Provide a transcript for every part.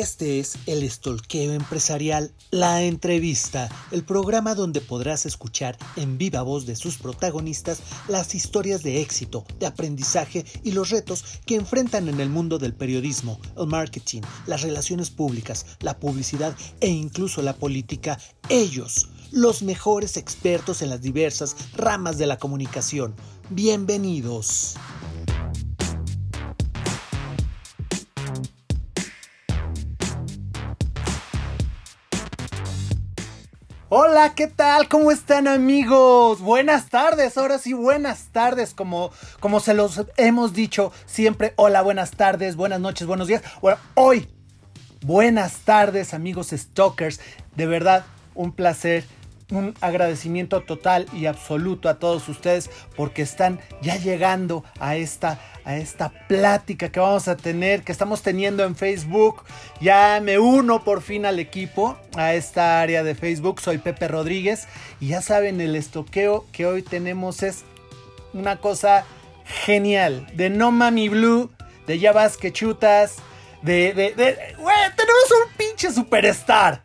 Este es el Estolqueo Empresarial, la entrevista, el programa donde podrás escuchar en viva voz de sus protagonistas las historias de éxito, de aprendizaje y los retos que enfrentan en el mundo del periodismo, el marketing, las relaciones públicas, la publicidad e incluso la política. Ellos, los mejores expertos en las diversas ramas de la comunicación. Bienvenidos. Hola, ¿qué tal? ¿Cómo están amigos? Buenas tardes, ahora sí, buenas tardes, como, como se los hemos dicho siempre. Hola, buenas tardes, buenas noches, buenos días. Hoy, buenas tardes amigos stalkers. De verdad, un placer un agradecimiento total y absoluto a todos ustedes porque están ya llegando a esta, a esta plática que vamos a tener, que estamos teniendo en Facebook. Ya me uno por fin al equipo, a esta área de Facebook. Soy Pepe Rodríguez y ya saben, el estoqueo que hoy tenemos es una cosa genial. De No Mami Blue, de Ya Vas que Chutas, de... de, de tenemos un pinche superstar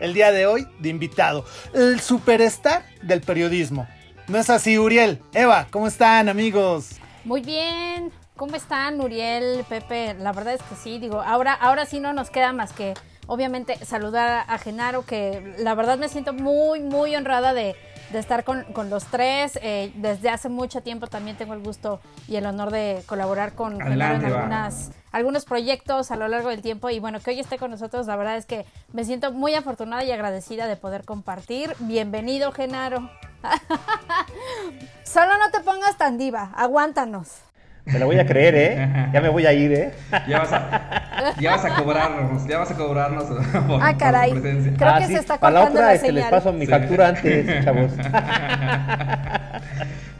el día de hoy de invitado, el superstar del periodismo. ¿No es así, Uriel? Eva, ¿cómo están, amigos? Muy bien. ¿Cómo están, Uriel, Pepe? La verdad es que sí, digo, ahora, ahora sí no nos queda más que, obviamente, saludar a Genaro, que la verdad me siento muy, muy honrada de, de estar con, los tres. Eh, desde hace mucho tiempo también tengo el gusto y el honor de colaborar con en algunas, algunos proyectos a lo largo del tiempo. Y bueno, que hoy esté con nosotros, la verdad es que me siento muy afortunada y agradecida de poder compartir. Bienvenido, Genaro. Solo no te pongas tan diva, aguántanos. Me lo voy a creer, ¿eh? Ya me voy a ir, ¿eh? Ya vas a, ya vas a cobrarnos, ya vas a cobrarnos por, ah, caray. presencia. Creo ah, que se está Para la otra, este, les paso mi factura antes, chavos.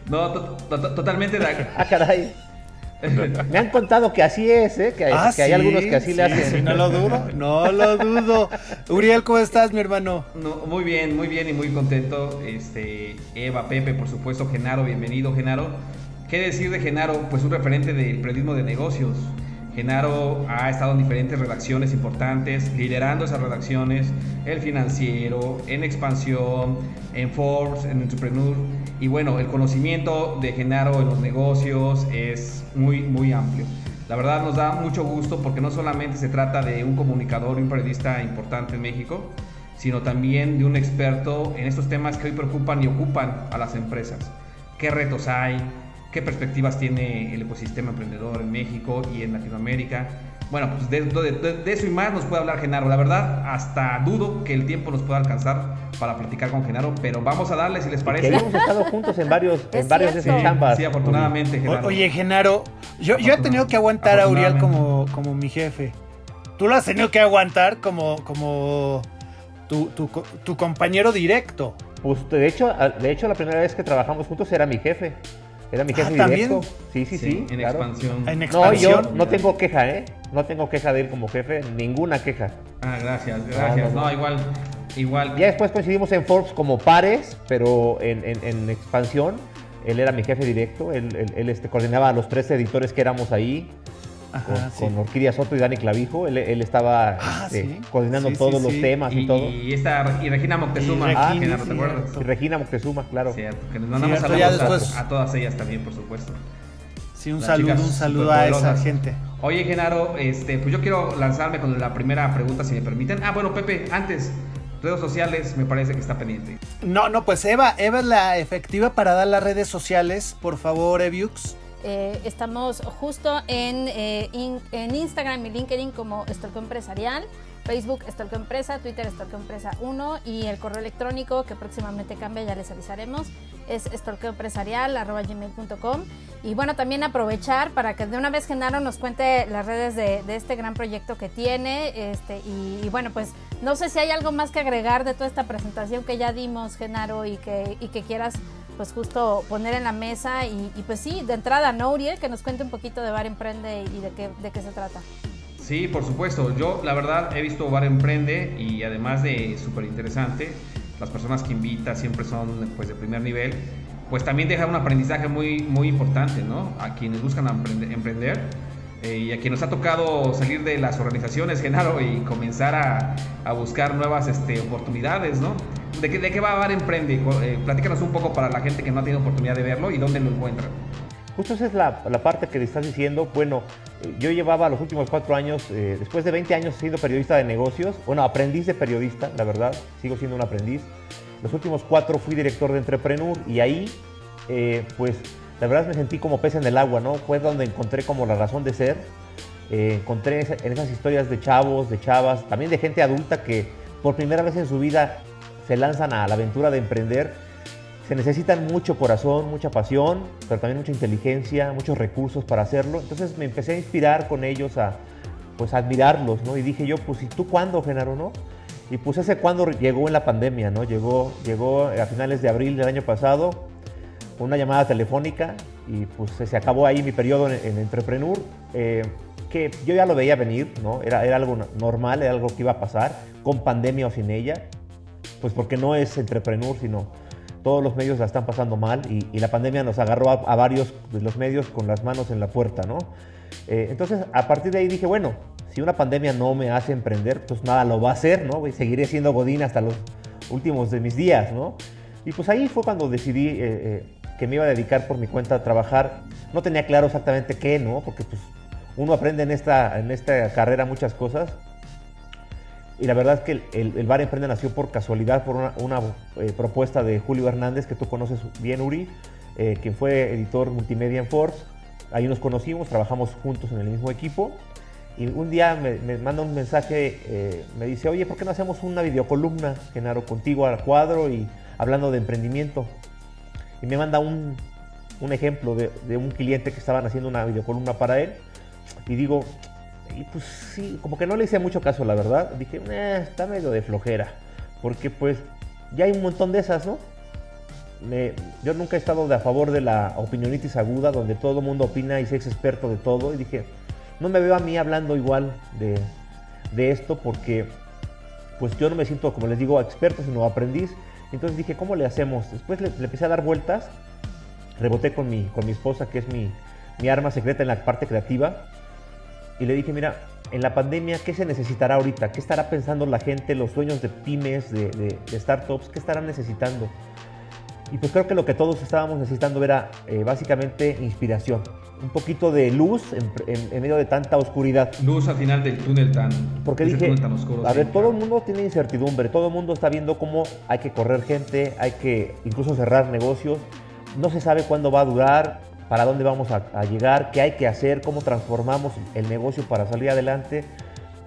No, totalmente de Ah, caray. Me han contado que así es, ¿eh? Que hay, ah, que hay algunos que así le hacen. Sí, no lo dudo, no lo dudo. Uriel, ¿cómo estás, mi hermano? No, muy bien, muy bien y muy contento. Este, Eva, Pepe, por supuesto, Genaro, bienvenido, Genaro. ¿Qué decir de Genaro? Pues un referente del periodismo de negocios. Genaro ha estado en diferentes redacciones importantes, liderando esas redacciones, el financiero, en expansión, en Forbes, en Entrepreneur. Y bueno, el conocimiento de Genaro en los negocios es muy, muy amplio. La verdad nos da mucho gusto porque no solamente se trata de un comunicador y un periodista importante en México, sino también de un experto en estos temas que hoy preocupan y ocupan a las empresas. ¿Qué retos hay? qué perspectivas tiene el ecosistema emprendedor en México y en Latinoamérica. Bueno, pues de, eso y más nos puede hablar Genaro. La verdad, hasta dudo que el tiempo nos pueda alcanzar para platicar con Genaro, pero vamos a darle si les parece. hemos estado juntos en varios, en varios de esos chambas. Sí, afortunadamente, Genaro. Oye, Genaro, yo, yo he tenido que aguantar a Uriel como, como mi jefe. Tú lo has tenido que aguantar como, como tu, tu, tu compañero directo. Pues de hecho, de hecho, la primera vez que trabajamos juntos era mi jefe. Era mi jefe ah, directo. Sí, sí, sí. en, expansión. No, yo no tengo queja, ¿eh? No tengo queja de él como jefe, ninguna queja. Ah, gracias, gracias. No, igual, igual. Ya después coincidimos en Forbes como pares, pero en, en, expansión. Él era mi jefe directo, él, él, este, coordinaba a los tres editores que éramos ahí con, Orquídea Soto y Dani Clavijo. Él, estaba ah, este, coordinando todos los temas y, todo. Y, esta, y Regina Moctezuma, ah, ¿te acuerdas? Y Regina Moctezuma, claro. Cierto, que nos mandamos saludos a, todas ellas también, por supuesto. Sí, un saludo, un saludo a esa gente. Oye, Genaro, este, pues yo quiero lanzarme con la primera pregunta, si me permiten. Ah, bueno, Pepe, antes, redes sociales me parece que está pendiente. No, no, pues Eva, Eva es la efectiva para dar las redes sociales, por favor, Eviux. Eh, estamos justo en, eh, en Instagram y LinkedIn como Estorco Empresarial. Facebook Estorco Empresa, Twitter Estorco Empresa 1 y el correo electrónico que próximamente cambia, ya les avisaremos, es gmail.com Y bueno, también aprovechar para que de una vez Genaro nos cuente las redes de, este gran proyecto que tiene. Este, y, bueno, pues no sé si hay algo más que agregar de toda esta presentación que ya dimos, Genaro, y que, y que quieras pues justo poner en la mesa y, pues sí, de entrada, ¿no, Uriel? Que nos cuente un poquito de Bar Emprende y de qué, de qué se trata. Sí, por supuesto. Yo la verdad he visto Bar Emprende y además de súper interesante, las personas que invita siempre son pues de primer nivel, pues también deja un aprendizaje muy, muy importante, ¿no? A quienes buscan emprender. eh, y a quien nos ha tocado salir de las organizaciones, Genaro, y comenzar a, a buscar nuevas este, oportunidades, ¿no? ¿De qué, ¿De qué va Bar Emprende? Eh, platícanos un poco para la gente que no ha tenido oportunidad de verlo y dónde lo encuentran. Justo esa es la, la parte que le estás diciendo. Bueno, yo llevaba los últimos cuatro años, eh, después de 20 años siendo periodista de negocios, bueno, aprendiz de periodista, la verdad, sigo siendo un aprendiz. Los últimos cuatro fui director de Entrepreneur y ahí, eh, pues, la verdad me sentí como pez en el agua, ¿no? Fue donde encontré como la razón de ser. Eh, encontré en esas historias de chavos, de chavas, también de gente adulta que por primera vez en su vida se lanzan a la aventura de emprender. Se necesitan mucho corazón, mucha pasión, pero también mucha inteligencia, muchos recursos para hacerlo. Entonces me empecé a inspirar con ellos, a, pues, admirarlos, ¿no? Y dije yo, pues, ¿y tú cuándo, Genaro, no? Y pues ese cuando llegó en la pandemia, ¿no? Llegó, llegó a finales de abril del año pasado, una llamada telefónica y pues se acabó ahí mi periodo en, en Entrepreneur, eh, que yo ya lo veía venir, ¿no? Era, era algo normal, era algo que iba a pasar, con pandemia o sin ella, pues porque no es Entrepreneur, sino todos los medios la están pasando mal y, la pandemia nos agarró a, a, varios de los medios con las manos en la puerta, ¿no? Eh, entonces, a partir de ahí dije, bueno, si una pandemia no me hace emprender, pues nada lo va a hacer, ¿no? Y seguiré siendo Godín hasta los últimos de mis días, ¿no? Y pues ahí fue cuando decidí eh, eh, que me iba a dedicar por mi cuenta a trabajar. No tenía claro exactamente qué, ¿no? Porque pues uno aprende en esta, en esta carrera muchas cosas. Y la verdad es que el, Bar Emprende nació por casualidad, por una, eh, propuesta de Julio Hernández, que tú conoces bien, Uri, eh, quien fue editor multimedia en Forbes. Ahí nos conocimos, trabajamos juntos en el mismo equipo. Y un día me, manda un mensaje, eh, me dice, oye, ¿por qué no hacemos una videocolumna, Genaro, contigo al cuadro y hablando de emprendimiento? Y me manda un, un ejemplo de, de, un cliente que estaban haciendo una videocolumna para él. Y digo, y pues sí, como que no le hice mucho caso, la verdad. Dije, eh, está medio de flojera. Porque pues ya hay un montón de esas, ¿no? Yo nunca he estado de a favor de la opinionitis aguda, donde todo el mundo opina y se es experto de todo. Y dije, no me veo a mí hablando igual de, de, esto porque pues yo no me siento, como les digo, experto, sino aprendiz. Entonces dije, ¿cómo le hacemos? Después le, le empecé a dar vueltas, reboté con mi, con mi esposa, que es mi, mi arma secreta en la parte creativa, y le dije, mira, en la pandemia, ¿qué se necesitará ahorita? ¿Qué estará pensando la gente, los dueños de pymes, de, de, de startups? ¿Qué estarán necesitando? Y pues creo que lo que todos estábamos necesitando era eh, básicamente inspiración. Un poquito de luz en, en, en, medio de tanta oscuridad. Luz al final del túnel tan, Porque dije, tan oscuro. A ver, todo el mundo tiene incertidumbre, todo el mundo está viendo cómo hay que correr gente, hay que incluso cerrar negocios. No se sabe cuándo va a durar, para dónde vamos a, llegar, qué hay que hacer, cómo transformamos el negocio para salir adelante.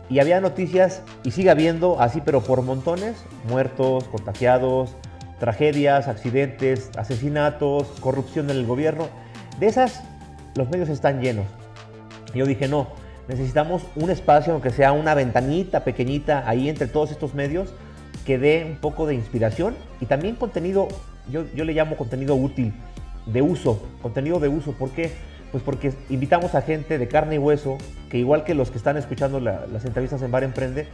Y había noticias, y sigue habiendo, así pero por montones, muertos, contagiados, tragedias, accidentes, asesinatos, corrupción en el gobierno. De esas, los medios están llenos. Yo dije, no, necesitamos un espacio, aunque sea una ventanita pequeñita ahí entre todos estos medios, que dé un poco de inspiración y también contenido, yo, yo le llamo contenido útil, de uso, contenido de uso. ¿Por qué? Pues porque invitamos a gente de carne y hueso, que igual que los que están escuchando la, las entrevistas en Bar Emprende,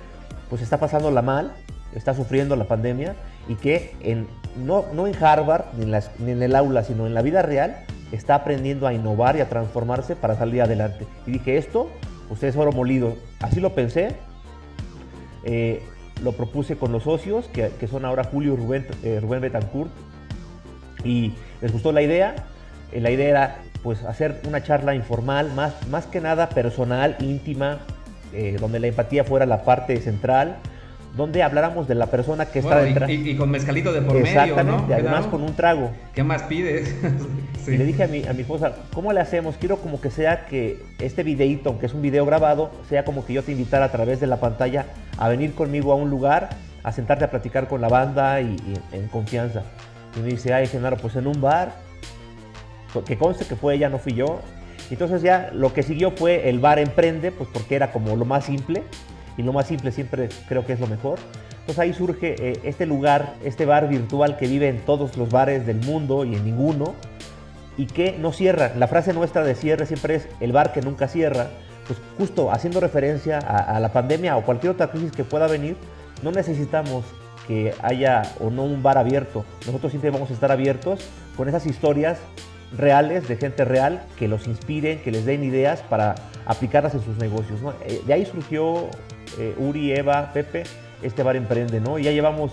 pues está pasándola mal, está sufriendo la pandemia y que en, no, no en Harvard ni en, el aula, sino en la vida real, está aprendiendo a innovar y a transformarse para salir adelante. Y dije, esto, pues es oro molido. Así lo pensé, eh, lo propuse con los socios, que, que son ahora Julio Rubén, eh, Rubén Betancourt, y les gustó la idea. Eh, la idea era pues hacer una charla informal, más, más que nada personal, íntima, eh, donde la empatía fuera la parte central, donde habláramos de la persona que bueno, está detrás. Y, con mezcalito de por Exactamente, medio, ¿no? además con un trago. ¿Qué más pides? sí. Y le dije a mi, a mi esposa, ¿cómo le hacemos? Quiero como que sea que este videíto, aunque es un video grabado, sea como que yo te invitara a través de la pantalla a venir conmigo a un lugar, a sentarte a platicar con la banda y, y en confianza. Y dice, ay, Genaro, pues en un bar, que conste que fue ella, no fui yo. Entonces ya lo que siguió fue el bar emprende, pues porque era como lo más simple, y lo más simple siempre creo que es lo mejor. Entonces ahí surge eh, este lugar, este bar virtual que vive en todos los bares del mundo y en ninguno, y que no cierra. La frase nuestra de cierre siempre es el bar que nunca cierra, pues justo haciendo referencia a, a la pandemia o cualquier otra crisis que pueda venir, no necesitamos que haya o no un bar abierto. Nosotros siempre vamos a estar abiertos con esas historias reales, de gente real, que los inspiren, que les den ideas para aplicarlas en sus negocios. Eh, de ahí surgió eh, Uri, Eva, Pepe, este bar emprende, ¿no? Y ya llevamos,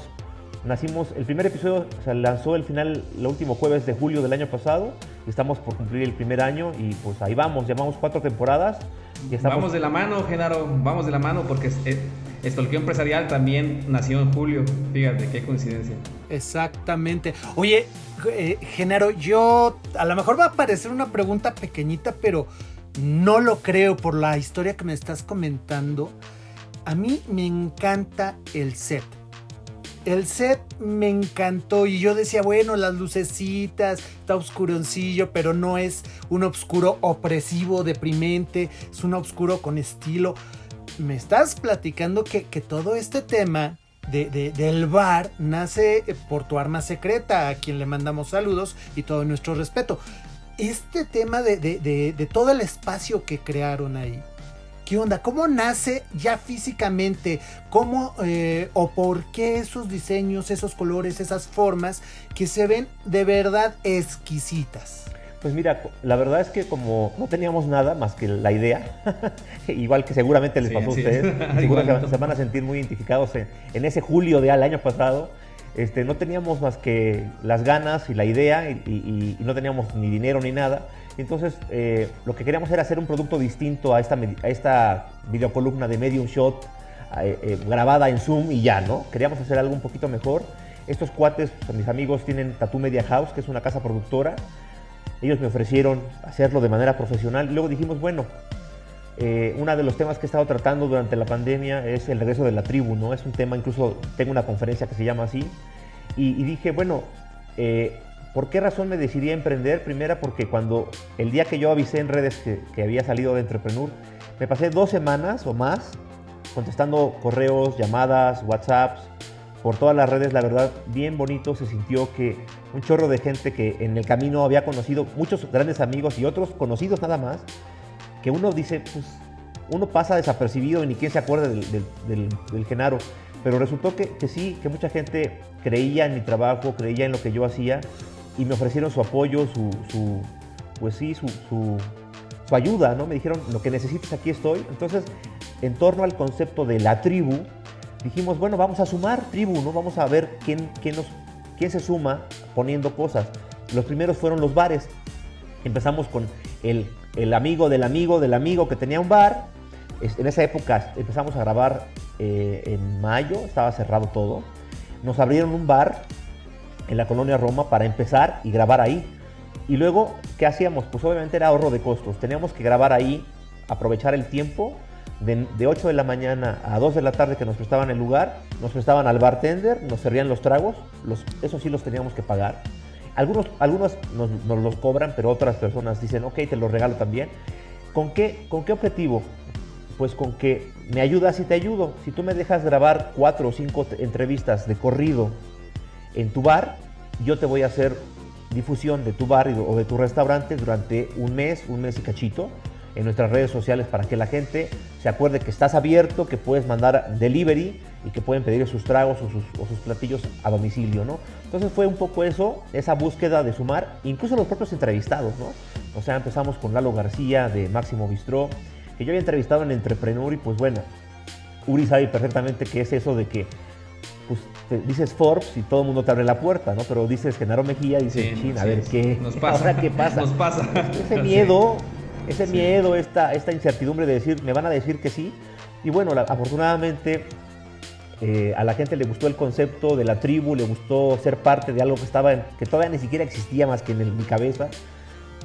nacimos, el primer episodio se lanzó el final, el último jueves de julio del año pasado, estamos por cumplir el primer año, y pues ahí vamos, llevamos cuatro temporadas. Vamos de la mano, Genaro, vamos de la mano, porque eh, Estolqueo Empresarial también nació en julio, fíjate, qué coincidencia. Exactamente. Oye, eh, Genaro, yo a lo mejor va a parecer una pregunta pequeñita, pero no lo creo por la historia que me estás comentando. A mí me encanta el set. El set me encantó y yo decía, bueno, las lucecitas, está oscuroncillo, pero no es un oscuro opresivo, deprimente, es un oscuro con estilo. Me estás platicando que, todo este tema de, del bar nace por tu arma secreta, a quien le mandamos saludos y todo nuestro respeto. Este tema de, de todo el espacio que crearon ahí, ¿Qué onda? ¿Cómo nace ya físicamente? ¿Cómo eh, o por qué esos diseños, esos colores, esas formas que se ven de verdad exquisitas? Pues mira, la verdad es que como no teníamos nada más que la idea, igual que seguramente les pasó a ustedes, seguro que se van a sentir muy identificados en, ese julio del año pasado, este, no teníamos más que las ganas y la idea y no teníamos ni dinero ni nada. Entonces, eh, lo que queríamos era hacer un producto distinto a esta, a esta videocolumna de Medium Shot eh, eh, grabada en Zoom y ya, ¿no? Queríamos hacer algo un poquito mejor. Estos cuates, mis amigos, tienen Tattoo Media House, que es una casa productora. Ellos me ofrecieron hacerlo de manera profesional. Y luego dijimos, bueno, uno de los temas que he estado tratando durante la pandemia es el regreso de la tribu, ¿no? Es un tema, incluso tengo una conferencia que se llama así. Y, dije, bueno, ¿Por qué razón me decidí a emprender? Primera, porque cuando el día que yo avisé en redes que, había salido de Entrepreneur, me pasé dos semanas o más contestando correos, llamadas, WhatsApps, por todas las redes. La verdad, bien bonito se sintió que un chorro de gente que en el camino había conocido, muchos grandes amigos y otros conocidos nada más, que uno dice, pues uno pasa desapercibido y ni quién se acuerda del, Genaro. Pero resultó que, que sí, que mucha gente creía en mi trabajo, creía en lo que yo hacía y me ofrecieron su apoyo, su, pues sí, su, su, ayuda, ¿no? Me dijeron, lo que necesites, aquí estoy. Entonces, en torno al concepto de la tribu, dijimos, bueno, vamos a sumar tribu, ¿no? Vamos a ver quién, quién, nos, quién se suma poniendo cosas. Los primeros fueron los bares. Empezamos con el, el amigo del amigo del amigo que tenía un bar. En esa época empezamos a grabar eh, en mayo, estaba cerrado todo. Nos abrieron un bar en la colonia Roma para empezar y grabar ahí. Y luego, ¿qué hacíamos? Pues obviamente era ahorro de costos. Teníamos que grabar ahí, aprovechar el tiempo. De, 8 de la mañana a 2 de la tarde que nos prestaban el lugar, nos prestaban al bartender, nos servían los tragos, los, eso sí los teníamos que pagar. Algunos, algunos nos, nos, los cobran, pero otras personas dicen, ok, te los regalo también. ¿Con qué, ¿Con qué objetivo? Pues con que me ayudas y te ayudo. Si tú me dejas grabar cuatro o cinco entrevistas de corrido en tu bar, yo te voy a hacer difusión de tu bar o de tu restaurante durante un mes, un mes y cachito en nuestras redes sociales para que la gente se acuerde que estás abierto, que puedes mandar delivery y que pueden pedir sus tragos o sus, platillos a domicilio, ¿no? Entonces fue un poco eso, esa búsqueda de sumar, incluso los propios entrevistados, ¿no? O sea, empezamos con Lalo García de Máximo Bistró, que yo había entrevistado en Entrepreneur y pues bueno, Uri sabe perfectamente qué es eso de que pues dices Forbes y todo el mundo te abre la puerta, ¿no? Pero dices Genaro Mejía, dices sí, a ver qué, nos pasa, ahora qué pasa. Nos pasa. Ese miedo, ese miedo, esta, esta incertidumbre de decir, me van a decir que sí. Y bueno, afortunadamente eh, a la gente le gustó el concepto de la tribu, le gustó ser parte de algo que estaba, que todavía ni siquiera existía más que en mi cabeza.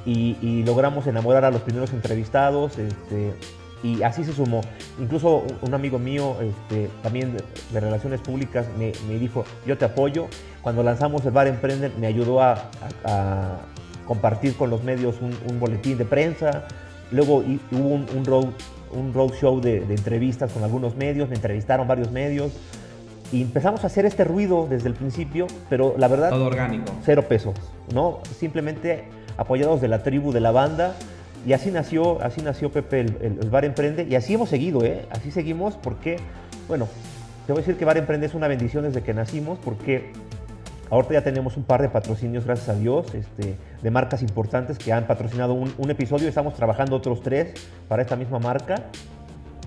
Y, y, logramos enamorar a los primeros entrevistados. Este, y así se sumó. Incluso un amigo mío, este, también de, relaciones públicas, me, dijo, yo te apoyo. Cuando lanzamos el Bar Emprender, me ayudó a, compartir con los medios un, boletín de prensa. Luego hubo un, road, un road show de, entrevistas con algunos medios, me entrevistaron varios medios. Y empezamos a hacer este ruido desde el principio, pero la verdad... Todo orgánico. Cero pesos, ¿no? Simplemente apoyados de la tribu, de la banda, y así nació, así nació Pepe el, Bar Emprende y así hemos seguido, ¿eh? Así seguimos porque, bueno, te voy a decir que Bar Emprende es una bendición desde que nacimos porque Ahorita ya tenemos un par de patrocinios, gracias a Dios, este, de marcas importantes que han patrocinado un, un episodio. Estamos trabajando otros tres para esta misma marca.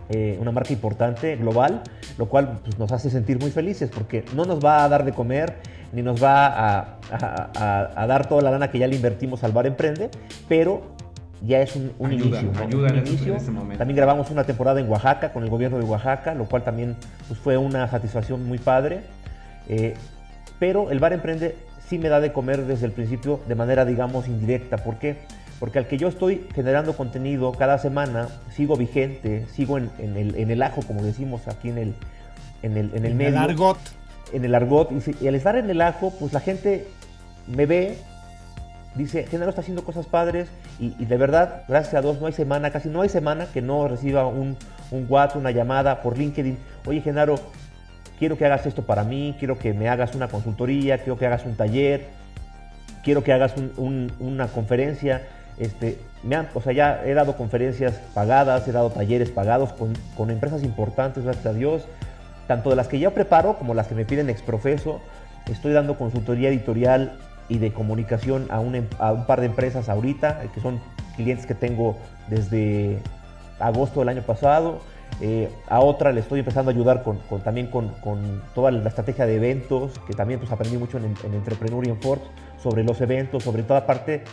Eh, una marca importante, global, lo cual pues, nos hace sentir muy felices porque no nos va a dar de comer ni nos va a, a, dar toda la lana que ya le invertimos al Bar Emprende, pero ya es un, inicio. Ayuda un en, este, inicio. momento. También grabamos una temporada en Oaxaca con el gobierno de Oaxaca, lo cual también pues, fue una satisfacción muy padre. Eh, pero el Bar Emprende sí me da de comer desde el principio de manera, digamos, indirecta. ¿Por qué? Porque al que yo estoy generando contenido cada semana, sigo vigente, sigo en, el, ajo, como decimos aquí en el, en el, en el medio. En el argot. En el argot. Y, al estar en el ajo, pues la gente me ve, dice, Genaro está haciendo cosas padres y, de verdad, gracias a Dios, no hay semana, casi no hay semana que no reciba un, un WhatsApp, una llamada por LinkedIn. Oye, Genaro, quiero que hagas esto para mí, quiero que me hagas una consultoría, quiero que hagas un taller, quiero que hagas una conferencia. Este, me o sea, ya he dado conferencias pagadas, he dado talleres pagados con, empresas importantes, gracias a Dios, tanto de las que yo preparo como las que me piden exprofeso. Estoy dando consultoría editorial y de comunicación a un, em, a un par de empresas ahorita, que son clientes que tengo desde agosto del año pasado. Eh, a otra le estoy empezando a ayudar con, también con, toda la estrategia de eventos, que también pues, aprendí mucho en, en Entrepreneur Ford, sobre los eventos, sobre toda parte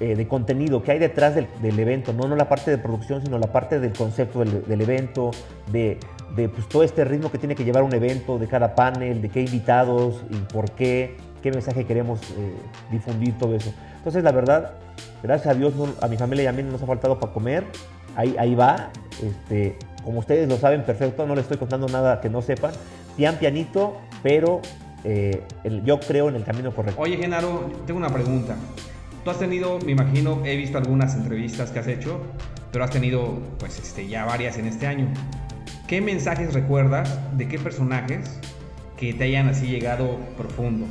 eh, de contenido que hay detrás del, evento, no, no la parte de producción, sino la parte del concepto del, evento, de, pues, todo este ritmo que tiene que llevar un evento, de cada panel, de qué invitados y por qué, qué mensaje queremos eh, difundir, todo eso. Entonces, la verdad, gracias a Dios, a mi familia y a mí no nos ha faltado para comer, ahí, ahí va, este, como ustedes lo saben perfecto, no les estoy contando nada que no sepan, pian pianito, pero eh, yo creo en el camino correcto. Oye, Genaro, tengo una pregunta. Tú has tenido, me imagino, he visto algunas entrevistas que has hecho, pero has tenido pues este, ya varias en este año. ¿Qué mensajes recuerdas de qué personajes que te hayan así llegado profundo,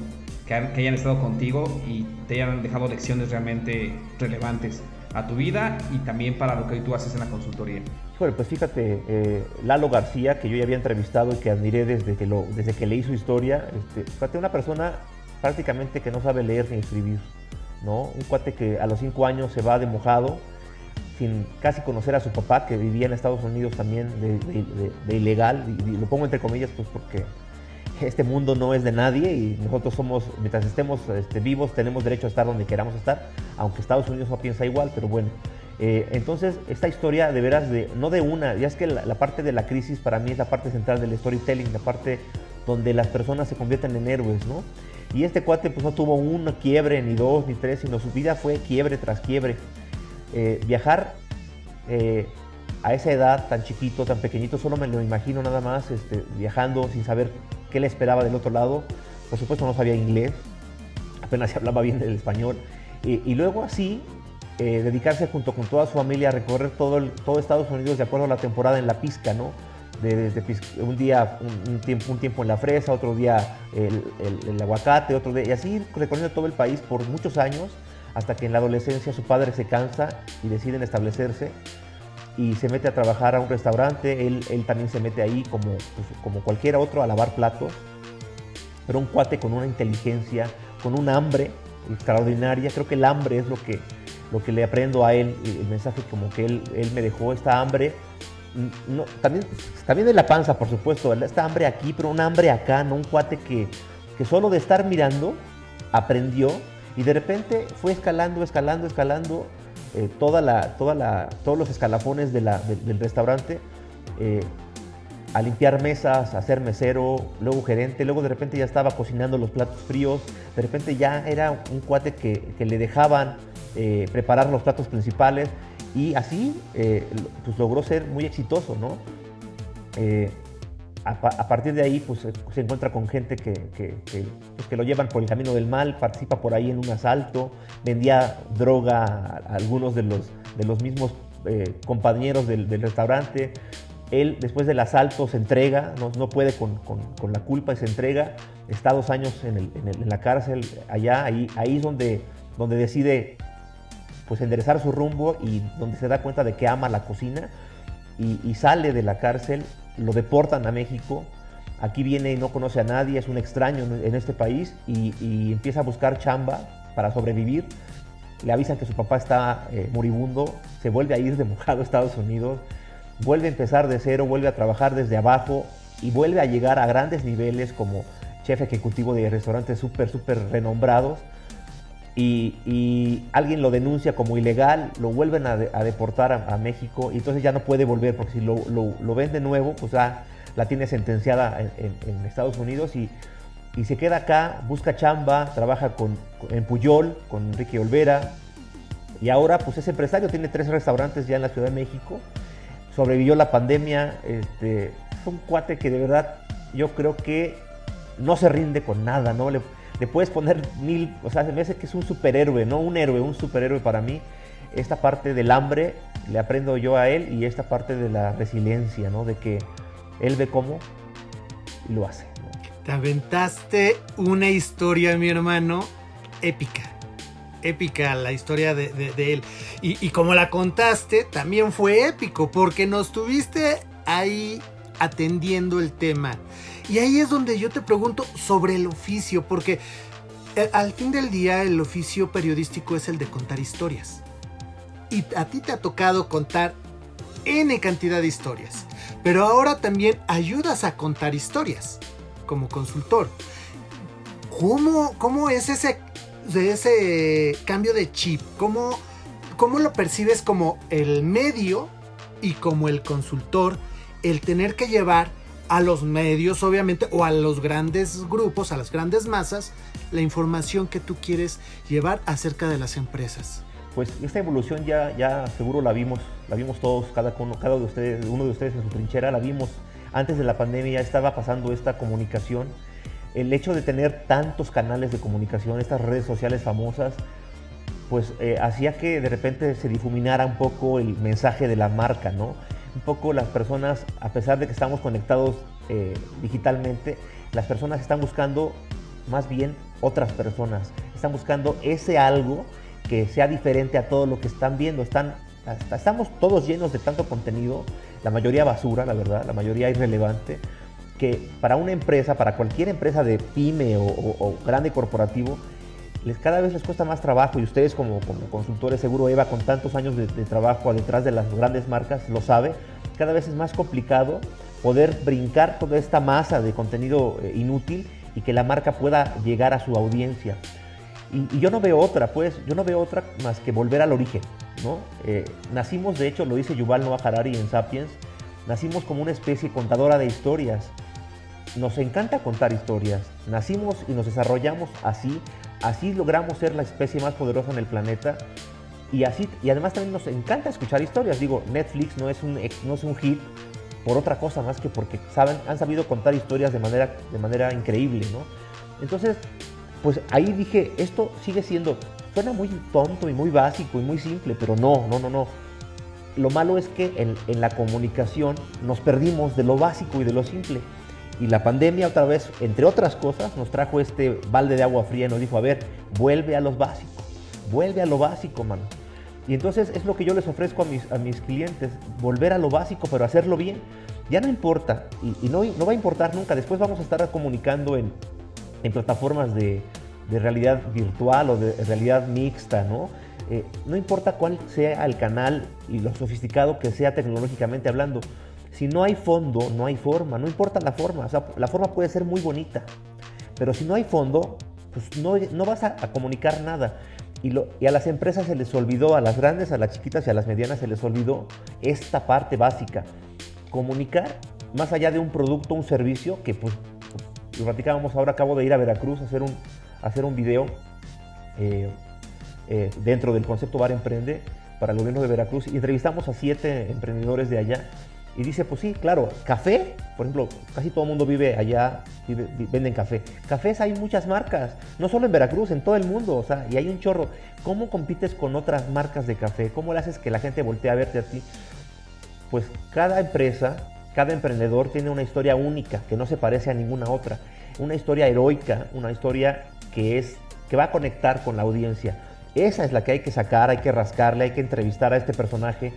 que, hayan estado contigo y te hayan dejado lecciones realmente relevantes a tu vida y también para lo que tú haces en la consultoría? Bueno, pues fíjate, eh, Lalo García, que yo ya había entrevistado y que admiré desde que, lo, desde que leí su historia, este, fíjate, una persona prácticamente que no sabe leer ni escribir un cuate que a los cinco años se va de mojado, sin casi conocer a su papá, que vivía en Estados Unidos también de, ilegal, y, lo pongo entre comillas pues porque este mundo no es de nadie y nosotros somos, mientras estemos este, vivos, tenemos derecho a estar donde queramos estar, aunque Estados Unidos no piensa igual, pero bueno. Eh, entonces, esta historia de veras, de, no de una, ya es que la, parte de la crisis para mí es la parte central del storytelling, la parte donde las personas se convierten en héroes, ¿no? Y este cuate pues no tuvo una quiebre, ni dos, ni tres, sino su vida fue quiebre tras quiebre. Eh, viajar eh, a esa edad tan chiquito, tan pequeñito, solo me lo imagino nada más, este, viajando sin saber qué le esperaba del otro lado. Por supuesto no sabía inglés, apenas se hablaba bien el español. Y, luego así, eh, dedicarse junto con toda su familia a recorrer todo, Estados Unidos de acuerdo a la temporada en la pizca, ¿no? desde un día un, tiempo, en la fresa, otro día el, aguacate, otro día, y así recorriendo todo el país por muchos años, hasta que en la adolescencia su padre se cansa y deciden establecerse y se mete a trabajar a un restaurante, él, él también se mete ahí como, pues, como cualquiera otro a lavar platos, pero un cuate con una inteligencia, con un hambre extraordinaria, creo que el hambre es lo que, lo que le aprendo a él, el mensaje como que él, él me dejó, esta hambre no, también, también de la panza, por supuesto, esta hambre aquí, pero un hambre acá, ¿no? Un cuate que, que solo de estar mirando aprendió y de repente fue escalando, escalando, escalando eh, toda la, toda la, todos los escalafones de la, del restaurante. Eh, a limpiar mesas, a ser mesero, luego gerente, luego de repente ya estaba cocinando los platos fríos, de repente ya era un cuate que, le dejaban eh, preparar los platos principales y así pues logró ser muy exitoso, ¿no? A, partir de ahí pues se encuentra con gente que, pues, que, lo llevan por el camino del mal, participa por ahí en un asalto, vendía droga a, algunos de los, de los mismos eh, compañeros del, restaurante. Él después del asalto se entrega, no, no puede con, con, con, la culpa y se entrega, está dos años en, el, en, la cárcel allá, ahí, ahí es donde, donde decide pues enderezar su rumbo y donde se da cuenta de que ama la cocina y, sale de la cárcel, lo deportan a México Aquí viene y no conoce a nadie, es un extraño en este país y, empieza a buscar chamba para sobrevivir. Le avisan que su papá está eh, moribundo, se vuelve a ir de mojado a Estados Unidos, vuelve a empezar de cero, vuelve a trabajar desde abajo y vuelve a llegar a grandes niveles como chef ejecutivo de restaurantes súper, súper renombrados. Y, alguien lo denuncia como ilegal, lo vuelven a, deportar a, México y entonces ya no puede volver porque si lo, lo, ven de nuevo, pues ya la tiene sentenciada en, Estados Unidos y, se queda acá, busca chamba, trabaja con, en Puyol, con Enrique Olvera y ahora pues es empresario, tiene tres restaurantes ya en la Ciudad de México, sobrevivió la pandemia, este, es un cuate que de verdad yo creo que no se rinde con nada, ¿no? Le, le puedes poner mil, o sea, se me hace que es un superhéroe, no un héroe, un superhéroe para mí. Esta parte del hambre le aprendo yo a él y esta parte de la resiliencia, ¿no? De que él ve cómo y lo hace. Te aventaste una historia, mi hermano, épica. Épica la historia de, él. Y, y como la contaste, también fue épico, porque nos tuviste ahí atendiendo el tema. Y ahí es donde yo te pregunto sobre el oficio, porque eh, al fin del día el oficio periodístico es el de contar historias. Y a ti te ha tocado contar N cantidad de historias. Pero ahora también ayudas a contar historias como consultor. ¿Cómo, cómo es ese, ese cambio de chip? ¿Cómo, ¿Cómo lo percibes como el medio y como el consultor? El tener que llevar a los medios, obviamente, o a los grandes grupos, a las grandes masas, la información que tú quieres llevar acerca de las empresas. Pues esta evolución ya, ya seguro la vimos, la vimos todos, cada uno, cada de ustedes, uno de ustedes en su trinchera, la vimos. Antes de la pandemia estaba pasando esta comunicación. El hecho de tener tantos canales de comunicación, estas redes sociales famosas, pues eh, hacía que de repente se difuminara un poco el mensaje de la marca, ¿no? Un poco las personas, a pesar de que estamos conectados eh, digitalmente, las personas están buscando más bien otras personas, están buscando ese algo que sea diferente a todo lo que están viendo. Están, estamos todos llenos de tanto contenido, la mayoría basura, la verdad, la mayoría irrelevante, que para una empresa, para cualquier empresa de pyme o grande corporativo, cada vez les cuesta más trabajo y ustedes como, consultores, seguro Eva, con tantos años de, trabajo detrás de las grandes marcas, lo sabe, cada vez es más complicado poder brincar toda esta masa de contenido eh, inútil y que la marca pueda llegar a su audiencia. Y, yo no veo otra, pues, yo no veo otra más que volver al origen, ¿no? Eh, nacimos, de hecho, lo dice Yuval Noah Harari en Sapiens, nacimos como una especie contadora de historias. Nos encanta contar historias, nacimos y nos desarrollamos así Así logramos ser la especie más poderosa en el planeta y así y además también nos encanta escuchar historias. Digo, Netflix no es un no es un hit por otra cosa más que porque saben han sabido contar historias de manera de manera increíble, ¿no? Entonces, pues ahí dije, esto sigue siendo suena muy tonto y muy básico y muy simple, pero no, no, no, no. Lo malo es que en, en la comunicación nos perdimos de lo básico y de lo simple. Y la pandemia otra vez, entre otras cosas, nos trajo este balde de agua fría y nos dijo, a ver, vuelve a los básicos, vuelve a lo básico, mano. Y entonces es lo que yo les ofrezco a mis, a mis clientes, volver a lo básico, pero hacerlo bien. Ya no importa, y, no, no, va a importar nunca, después vamos a estar comunicando en, en plataformas de, de, realidad virtual o de realidad mixta, ¿no? Eh, no importa cuál sea el canal y lo sofisticado que sea tecnológicamente hablando, si no hay fondo, no hay forma, no importa la forma, o sea, la forma puede ser muy bonita, pero si no hay fondo, pues no, no vas a, comunicar nada. Y, a las empresas se les olvidó, a las grandes, a las chiquitas y a las medianas se les olvidó esta parte básica. Comunicar más allá de un producto, un servicio, que pues lo platicábamos ahora, acabo de ir a Veracruz a hacer un, hacer un video eh, eh, dentro del concepto Bar Emprende para el gobierno de Veracruz y entrevistamos a siete emprendedores de allá y dice, pues sí, claro, café, por ejemplo, casi todo el mundo vive allá, venden café. Cafés hay muchas marcas, no solo en Veracruz, en todo el mundo, o sea, y hay un chorro. ¿Cómo compites con otras marcas de café? ¿Cómo le haces que la gente voltee a verte a ti? Pues cada empresa, cada emprendedor tiene una historia única, que no se parece a ninguna otra. Una historia heroica, una historia que es que va a conectar con la audiencia. Esa es la que hay que sacar, hay que rascarle, hay que entrevistar a este personaje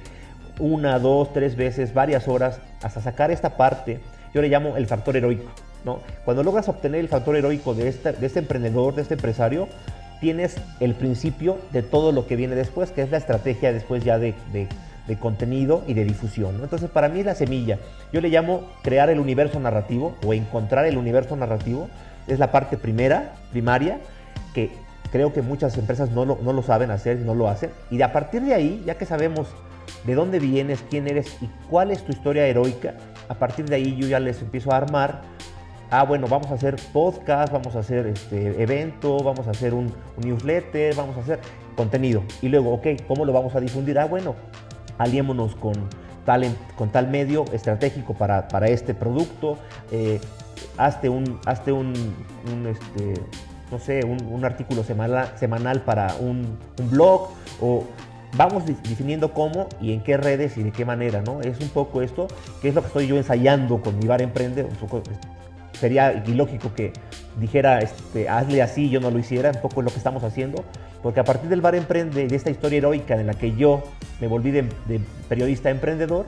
una, dos, tres veces, varias horas, hasta sacar esta parte, yo le llamo el factor heroico. ¿no? Cuando logras obtener el factor heroico de este, de este emprendedor, de este empresario, tienes el principio de todo lo que viene después, que es la estrategia después ya de, de, contenido y de difusión. Entonces, para mí es la semilla. Yo le llamo crear el universo narrativo o encontrar el universo narrativo. Es la parte primera, primaria, que creo que muchas empresas no lo, no lo saben hacer, no lo hacen. Y a partir de ahí, ya que sabemos de dónde vienes, quién eres y cuál es tu historia heroica, a partir de ahí yo ya les empiezo a armar. Ah, bueno, vamos a hacer podcast, vamos a hacer este evento, vamos a hacer un, newsletter, vamos a hacer contenido. Y luego, ok, ¿cómo lo vamos a difundir? Ah, bueno, aliémonos con tal, con tal medio estratégico para, para este producto, eh, hazte un, hazte un, este, no sé, un, artículo semanal, semanal para un, blog o vamos definiendo cómo y en qué redes y de qué manera, ¿no? Es un poco esto, que es lo que estoy yo ensayando con mi bar emprende, sería ilógico que dijera, este, hazle así, yo no lo hiciera, un poco lo que estamos haciendo, porque a partir del Bar Emprende, de esta historia heroica en la que yo me volví de, periodista emprendedor,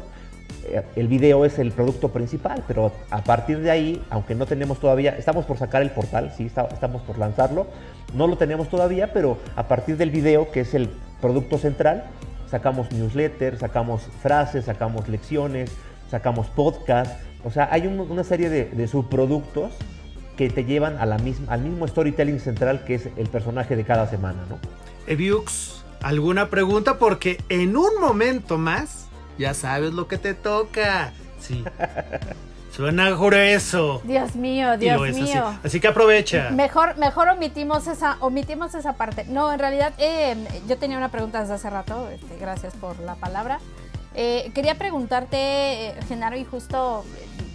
eh, el video es el producto principal, pero a partir de ahí, aunque no tenemos todavía, estamos por sacar el portal, sí, estamos por lanzarlo, no lo tenemos todavía, pero a partir del video, que es el producto central, sacamos newsletters, sacamos frases, sacamos lecciones, sacamos podcast, o sea, hay una serie de, subproductos que te llevan a la misma, al mismo storytelling central que es el personaje de cada semana, ¿no? Eviux, ¿alguna pregunta? Porque en un momento más ya sabes lo que te toca. Sí. Suena grueso. Dios mío, Dios mío. Así. que aprovecha. Mejor, mejor omitimos esa, omitimos esa parte. No, en realidad, eh, yo tenía una pregunta desde hace rato. Este, gracias por la palabra. Eh, quería preguntarte, eh, Genaro, y justo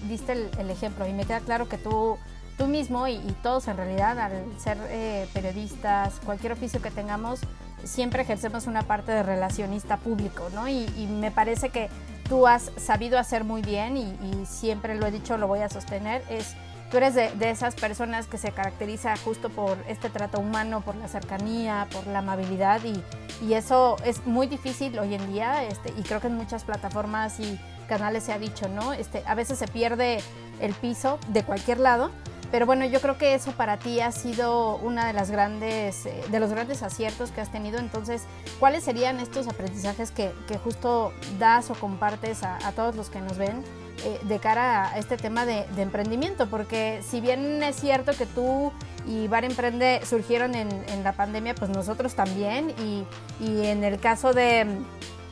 diste el, ejemplo, y me queda claro que tú, tú mismo y, todos en realidad, al ser eh, periodistas, cualquier oficio que tengamos, siempre ejercemos una parte de relacionista público, ¿no? Y, me parece que tú has sabido hacer muy bien, y, y siempre lo he dicho, lo voy a sostener, es tú eres de, esas personas que se caracteriza justo por este trato humano, por la cercanía, por la amabilidad y, eso es muy difícil hoy en día este, y creo que en muchas plataformas y canales se ha dicho, ¿no? Este, a veces se pierde el piso de cualquier lado, pero bueno, yo creo que eso para ti ha sido una de las grandes, eh, de los grandes aciertos que has tenido. Entonces, ¿cuáles serían estos aprendizajes que, justo das o compartes a todos los que nos ven? Eh, de cara a este tema de, emprendimiento, porque si bien es cierto que tú y Bar Emprende surgieron en, la pandemia, pues nosotros también, y, en el caso de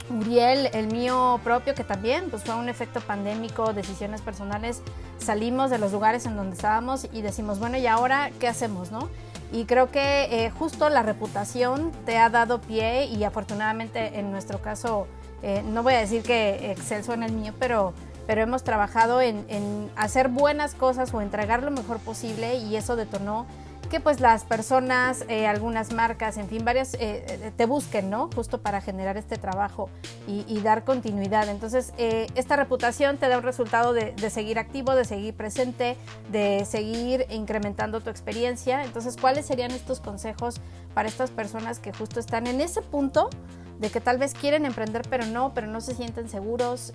Uriel, el mío propio, que también pues fue un efecto pandémico, decisiones personales, salimos de los lugares en donde estábamos y decimos, bueno, ¿y ahora qué hacemos, no? Y creo que eh, justo la reputación te ha dado pie y afortunadamente en nuestro caso, eh, no voy a decir que excelso en el mío, pero pero hemos trabajado en, hacer buenas cosas o entregar lo mejor posible y eso detonó que pues las personas, eh, algunas marcas, en fin, varias, eh, eh, te busquen, ¿no? Justo para generar este trabajo y, dar continuidad. Entonces, esta reputación te da un resultado de, de, seguir activo, de seguir presente, de seguir incrementando tu experiencia. Entonces, ¿cuáles serían estos consejos para estas personas que justo están en ese punto de que tal vez quieren emprender pero no, pero no se sienten seguros.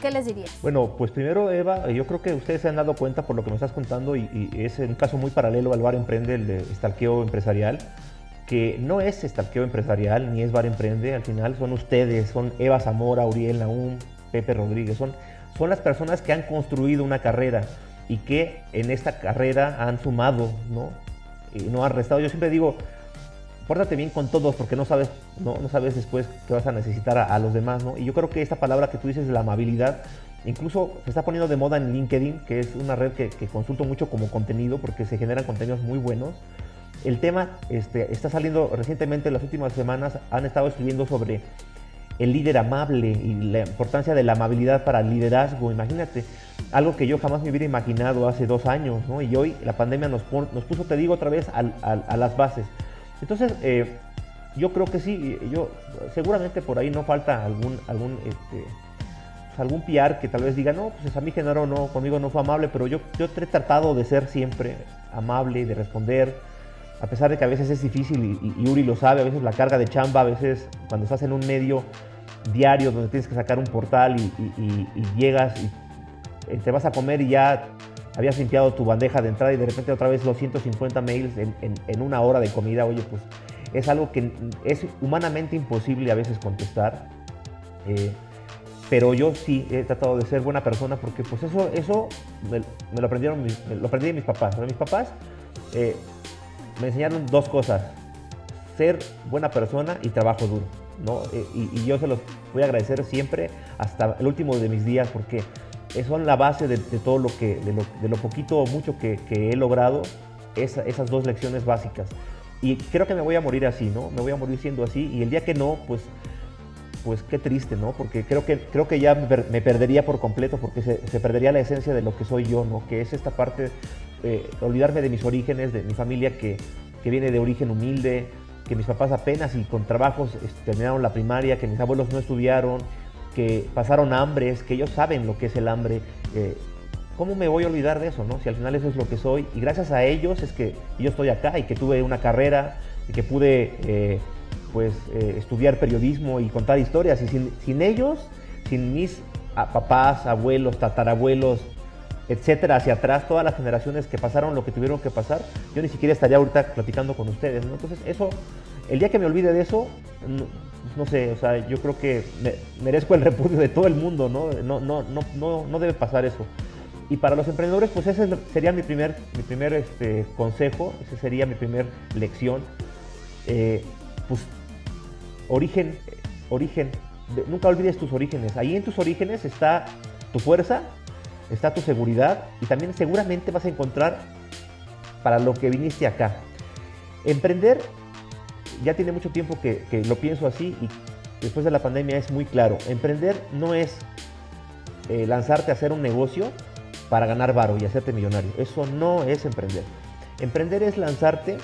¿Qué, les dirías? Bueno, pues primero Eva, yo creo que ustedes se han dado cuenta por lo que me estás contando y, es un caso muy paralelo al Bar Emprende, el de estalqueo empresarial, que no es estalqueo empresarial ni es Bar Emprende, al final son ustedes, son Eva Zamora, Uriel Naum, Pepe Rodríguez, son, son las personas que han construido una carrera y que en esta carrera han sumado, ¿no? Y no han restado. Yo siempre digo, pórtate bien con todos porque no sabes, no, no sabes después que vas a necesitar a, los demás, ¿no? Y yo creo que esta palabra que tú dices de la amabilidad, incluso se está poniendo de moda en LinkedIn, que es una red que, consulto mucho como contenido porque se generan contenidos muy buenos. El tema este, está saliendo recientemente, en las últimas semanas han estado escribiendo sobre el líder amable y la importancia de la amabilidad para el liderazgo. Imagínate, algo que yo jamás me hubiera imaginado hace dos años, ¿no? Y hoy la pandemia nos puso, te digo otra vez, a las bases. Entonces, eh, yo creo que sí, yo seguramente por ahí no falta algún, algún, este, pues, algún PR que tal vez diga, no, pues a mí Genaro no, conmigo no fue amable, pero yo, yo he tratado de ser siempre amable, de responder, a pesar de que a veces es difícil y, y, Uri lo sabe, a veces la carga de chamba, a veces cuando estás en un medio diario donde tienes que sacar un portal y, y llegas y te vas a comer y ya habías limpiado tu bandeja de entrada y de repente otra vez los 150 mails en, una hora de comida, oye, pues es algo que es humanamente imposible a veces contestar. Eh, pero yo sí he tratado de ser buena persona porque pues eso, eso me, lo aprendieron, lo aprendí mis papás. Mis papás eh, me enseñaron dos cosas, ser buena persona y trabajo duro. ¿no? Eh, y, yo se los voy a agradecer siempre hasta el último de mis días porque son la base de, todo lo que, de lo, poquito o mucho que, he logrado, esas dos lecciones básicas. Y creo que me voy a morir así, ¿no? Me voy a morir siendo así y el día que no, pues pues qué triste, ¿no? Porque creo que, creo que ya me, perdería por completo, porque se, perdería la esencia de lo que soy yo, ¿no? Que es esta parte, eh, olvidarme de mis orígenes, de mi familia que, viene de origen humilde, que mis papás apenas y con trabajos este, terminaron la primaria, que mis abuelos no estudiaron, que pasaron hambres, que ellos saben lo que es el hambre. Eh, ¿Cómo me voy a olvidar de eso, no? Si al final eso es lo que soy. Y gracias a ellos es que yo estoy acá y que tuve una carrera y que pude... Eh, pues eh, estudiar periodismo y contar historias. Y sin, ellos, sin mis papás, abuelos, tatarabuelos, etcétera, hacia atrás, todas las generaciones que pasaron lo que tuvieron que pasar, yo ni siquiera estaría ahorita platicando con ustedes. Entonces, eso, el día que me olvide de eso, no, sé, o sea, yo creo que merezco el repudio de todo el mundo, ¿no? No, no, no, no, debe pasar eso. Y para los emprendedores, pues ese sería mi primer, mi primer este, consejo, esa sería mi primer lección. Eh, pues origen, origen, nunca olvides tus orígenes. Ahí en tus orígenes está tu fuerza, está tu seguridad y también seguramente vas a encontrar para lo que viniste acá. Emprender, ya tiene mucho tiempo que, lo pienso así y después de la pandemia es muy claro. Emprender no es eh, lanzarte a hacer un negocio para ganar varo y hacerte millonario. Eso no es emprender. Emprender es lanzarte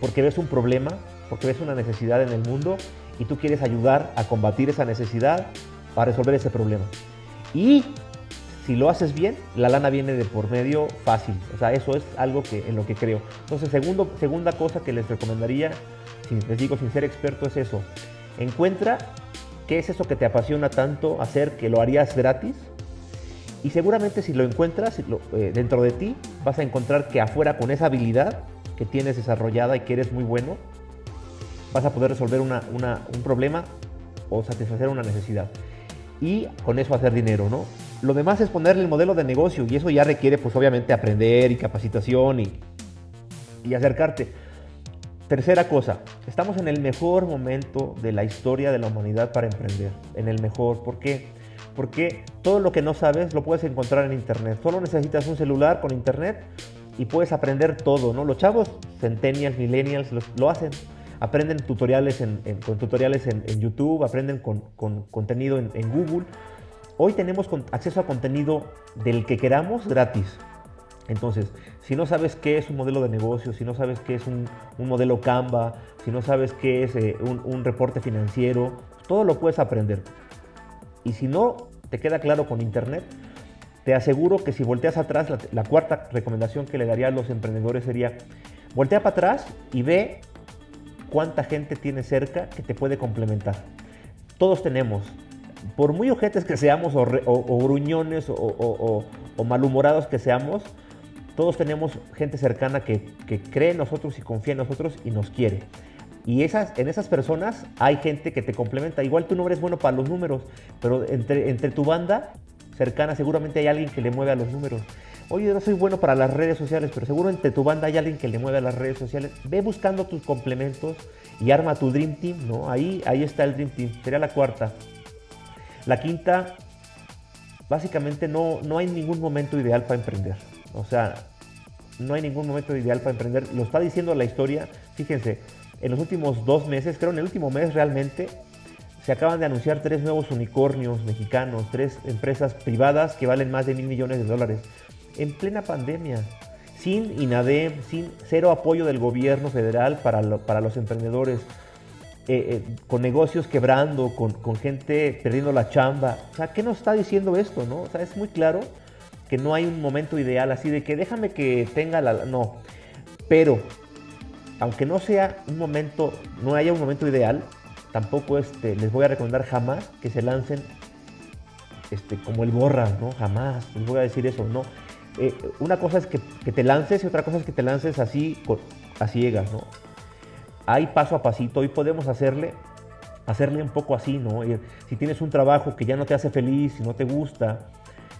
porque ves un problema, porque ves una necesidad en el mundo y tú quieres ayudar a combatir esa necesidad, a resolver ese problema. Y si lo haces bien, la lana viene de por medio fácil. O sea, eso es algo que, en lo que creo. Entonces, segundo, segunda cosa que les recomendaría, les digo sin ser experto, es eso. Encuentra qué es eso que te apasiona tanto hacer que lo harías gratis. Y seguramente si lo encuentras eh, dentro de ti, vas a encontrar que afuera con esa habilidad que tienes desarrollada y que eres muy bueno, vas a poder resolver un problema o satisfacer una necesidad. Y con eso hacer dinero, ¿no? Lo demás es ponerle el modelo de negocio y eso ya requiere, pues obviamente, aprender y capacitación y, y acercarte. Tercera cosa, estamos en el mejor momento de la historia de la humanidad para emprender. En el mejor. ¿Por qué? Porque todo lo que no sabes lo puedes encontrar en Internet. Solo necesitas un celular con Internet y puedes aprender todo, ¿no? Los chavos, centennials, millennials, lo hacen aprenden tutoriales en, con tutoriales en, YouTube, aprenden con, contenido en, Google. Hoy tenemos acceso a contenido del que queramos gratis. Entonces, si no sabes qué es un modelo de negocio, si no sabes qué es un, modelo Canva, si no sabes qué es eh, un, reporte financiero, todo lo puedes aprender. Y si no te queda claro con Internet, te aseguro que si volteas atrás, la, cuarta recomendación que le daría a los emprendedores sería, voltea para atrás y ve cuánta gente tiene cerca que te puede complementar. Todos tenemos, por muy ojetes que seamos o, gruñones o, malhumorados que seamos, todos tenemos gente cercana que, cree en nosotros y confía en nosotros y nos quiere. Y esas, en esas personas hay gente que te complementa. Igual tú no eres bueno para los números, pero entre, entre tu banda cercana seguramente hay alguien que le mueve a los números. Oye, no soy bueno para las redes sociales, pero seguro entre tu banda hay alguien que le mueve a las redes sociales. Ve buscando tus complementos y arma tu Dream Team, ¿no? Ahí, ahí está el Dream Team. Sería la cuarta. La quinta, básicamente no, no hay ningún momento ideal para emprender. O sea, no hay ningún momento ideal para emprender. Lo está diciendo la historia. Fíjense, en los últimos dos meses, creo en el último mes realmente, se acaban de anunciar tres nuevos unicornios mexicanos, tres empresas privadas que valen más de mil millones de dólares en plena pandemia, sin INADEM, sin cero apoyo del gobierno federal para, para los emprendedores, eh, eh, con negocios quebrando, con, gente perdiendo la chamba. O sea, ¿qué nos está diciendo esto? No? O sea, es muy claro que no hay un momento ideal así de que déjame que tenga la... No, pero aunque no sea un momento, no haya un momento ideal, tampoco este, les voy a recomendar jamás que se lancen este, como el borra, ¿no? Jamás les voy a decir eso, no eh, una cosa es que, te lances y otra cosa es que te lances así a ciegas, ¿no? Hay paso a pasito, hoy podemos hacerle, hacerle un poco así, ¿no? Si tienes un trabajo que ya no te hace feliz, si no te gusta,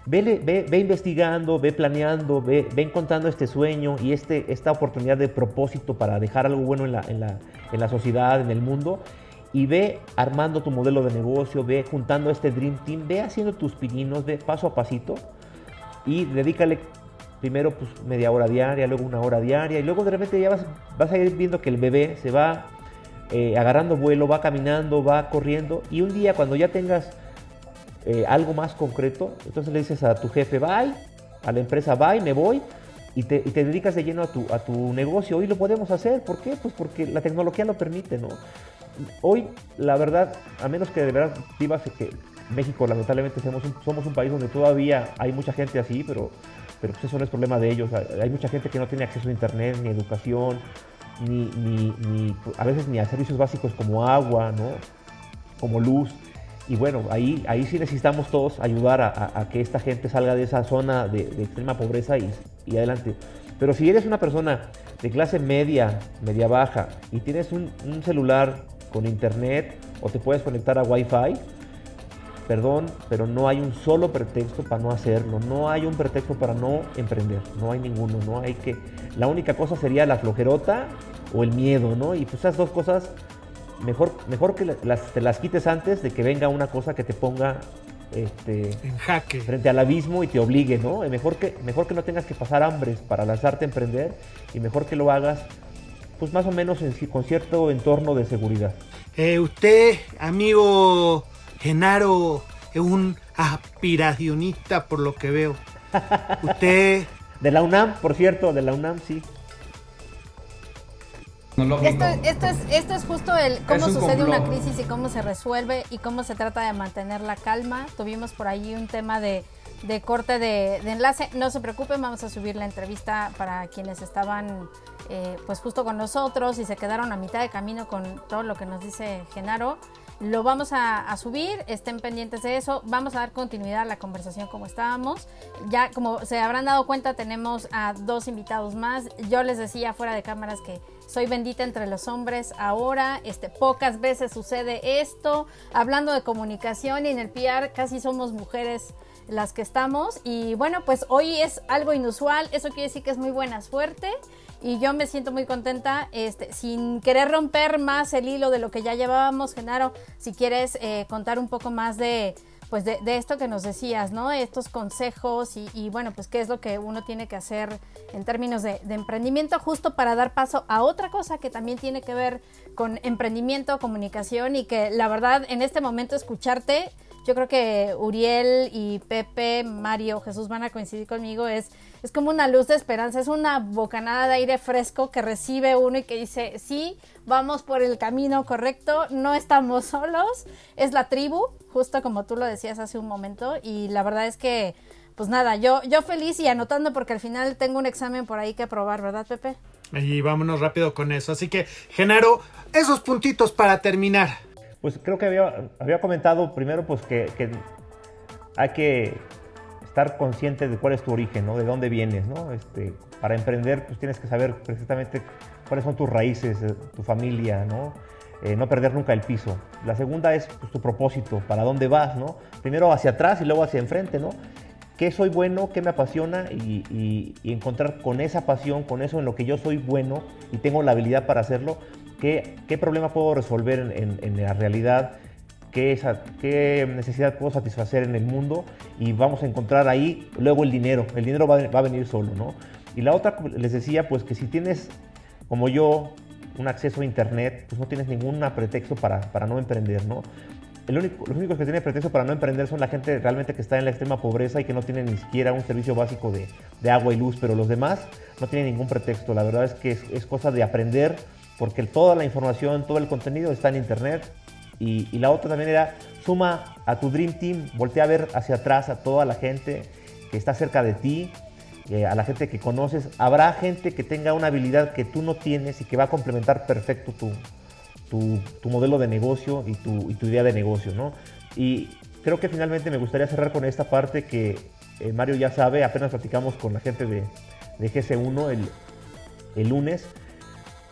ve, ve, investigando, ve planeando, ve, ve, encontrando este sueño y este, esta oportunidad de propósito para dejar algo bueno en la, en la, en la sociedad, en el mundo. Y ve armando tu modelo de negocio, ve juntando este Dream Team, ve haciendo tus pininos, ve paso a pasito y dedícale primero pues media hora diaria, luego una hora diaria y luego de repente ya vas, vas a ir viendo que el bebé se va eh, agarrando vuelo, va caminando, va corriendo y un día cuando ya tengas eh, algo más concreto, entonces le dices a tu jefe, bye, a la empresa, bye, me voy y te, dedicas de lleno a tu, a tu negocio. Hoy lo podemos hacer, ¿por qué? Pues porque la tecnología lo permite, ¿no? Hoy, la verdad, a menos que de verdad vivas que México, lamentablemente, somos un, somos un país donde todavía hay mucha gente así, pero, pero pues eso no es problema de ellos. Hay mucha gente que no tiene acceso a internet, ni educación, ni, ni, ni a veces ni a servicios básicos como agua, ¿no? Como luz. Y bueno, ahí, ahí sí necesitamos todos ayudar a, que esta gente salga de esa zona de, extrema pobreza y, adelante. Pero si eres una persona de clase media, media baja, y tienes un, un celular con internet o te puedes conectar a Wi-Fi. Perdón, pero no hay un solo pretexto para no hacerlo. No hay un pretexto para no emprender. No hay ninguno. No hay que. La única cosa sería la flojerota o el miedo, ¿no? Y pues esas dos cosas, mejor, mejor que las, te las quites antes de que venga una cosa que te ponga este, en jaque. frente al abismo y te obligue, ¿no? Mejor que, mejor que no tengas que pasar hambres para lanzarte a emprender y mejor que lo hagas pues más o menos en, con cierto entorno de seguridad. Eh, usted, amigo Genaro, es un aspiracionista por lo que veo. Usted... De la UNAM, por cierto, de la UNAM, sí. Esto, esto, es, esto es justo el cómo sucede una crisis y cómo se resuelve y cómo se trata de mantener la calma. Tuvimos por ahí un tema de, de corte de, de, enlace. No se preocupen, vamos a subir la entrevista para quienes estaban eh, pues justo con nosotros y se quedaron a mitad de camino con todo lo que nos dice Genaro. Lo vamos a, subir, estén pendientes de eso. Vamos a dar continuidad a la conversación como estábamos. Ya como se habrán dado cuenta, tenemos a dos invitados más. Yo les decía fuera de cámaras que soy bendita entre los hombres ahora. Este, pocas veces sucede esto. Hablando de comunicación y en el PR casi somos mujeres las que estamos. Y bueno, pues hoy es algo inusual. Eso quiere decir que es muy buena suerte y yo me siento muy contenta, este, sin querer romper más el hilo de lo que ya llevábamos, Genaro, si quieres eh, contar un poco más de, pues de, esto que nos decías, ¿no? Estos consejos y, bueno, pues qué es lo que uno tiene que hacer en términos de, de, emprendimiento, justo para dar paso a otra cosa que también tiene que ver con emprendimiento, comunicación y que la verdad en este momento escucharte, yo creo que Uriel y Pepe, Mario, Jesús van a coincidir conmigo, es es como una luz de esperanza, es una bocanada de aire fresco que recibe uno y que dice, sí, vamos por el camino correcto, no estamos solos, es la tribu, justo como tú lo decías hace un momento, y la verdad es que, pues nada, yo, yo feliz y anotando porque al final tengo un examen por ahí que aprobar, ¿verdad, Pepe? Y vámonos rápido con eso. Así que, Genaro, esos puntitos para terminar. Pues creo que había, había comentado primero pues que, que hay que estar consciente de cuál es tu origen, ¿no? De dónde vienes, ¿no? Este, para emprender, pues tienes que saber precisamente cuáles son tus raíces, eh, tu familia, ¿no? Eh, no perder nunca el piso. La segunda es pues, tu propósito, para dónde vas, ¿no? Primero hacia atrás y luego hacia enfrente, ¿no? ¿Qué soy bueno? ¿Qué me apasiona? Y, encontrar con esa pasión, con eso en lo que yo soy bueno y tengo la habilidad para hacerlo, qué, qué problema puedo resolver en, en la realidad qué, qué necesidad puedo satisfacer en el mundo y vamos a encontrar ahí luego el dinero. El dinero va, a venir solo, ¿no? Y la otra, les decía, pues que si tienes, como yo, un acceso a Internet, pues no tienes ningún pretexto para, para no emprender, ¿no? El único, los únicos que tienen pretexto para no emprender son la gente realmente que está en la extrema pobreza y que no tiene ni siquiera un servicio básico de, de agua y luz, pero los demás no tienen ningún pretexto. La verdad es que es, es cosa de aprender porque toda la información, todo el contenido está en Internet, y, la otra también era, suma a tu Dream Team, voltea a ver hacia atrás a toda la gente que está cerca de ti, eh, a la gente que conoces. Habrá gente que tenga una habilidad que tú no tienes y que va a complementar perfecto tu, tu, modelo de negocio y tu, idea de negocio, ¿no? Y creo que finalmente me gustaría cerrar con esta parte que eh, Mario ya sabe, apenas platicamos con la gente de, de GC1 el, el lunes.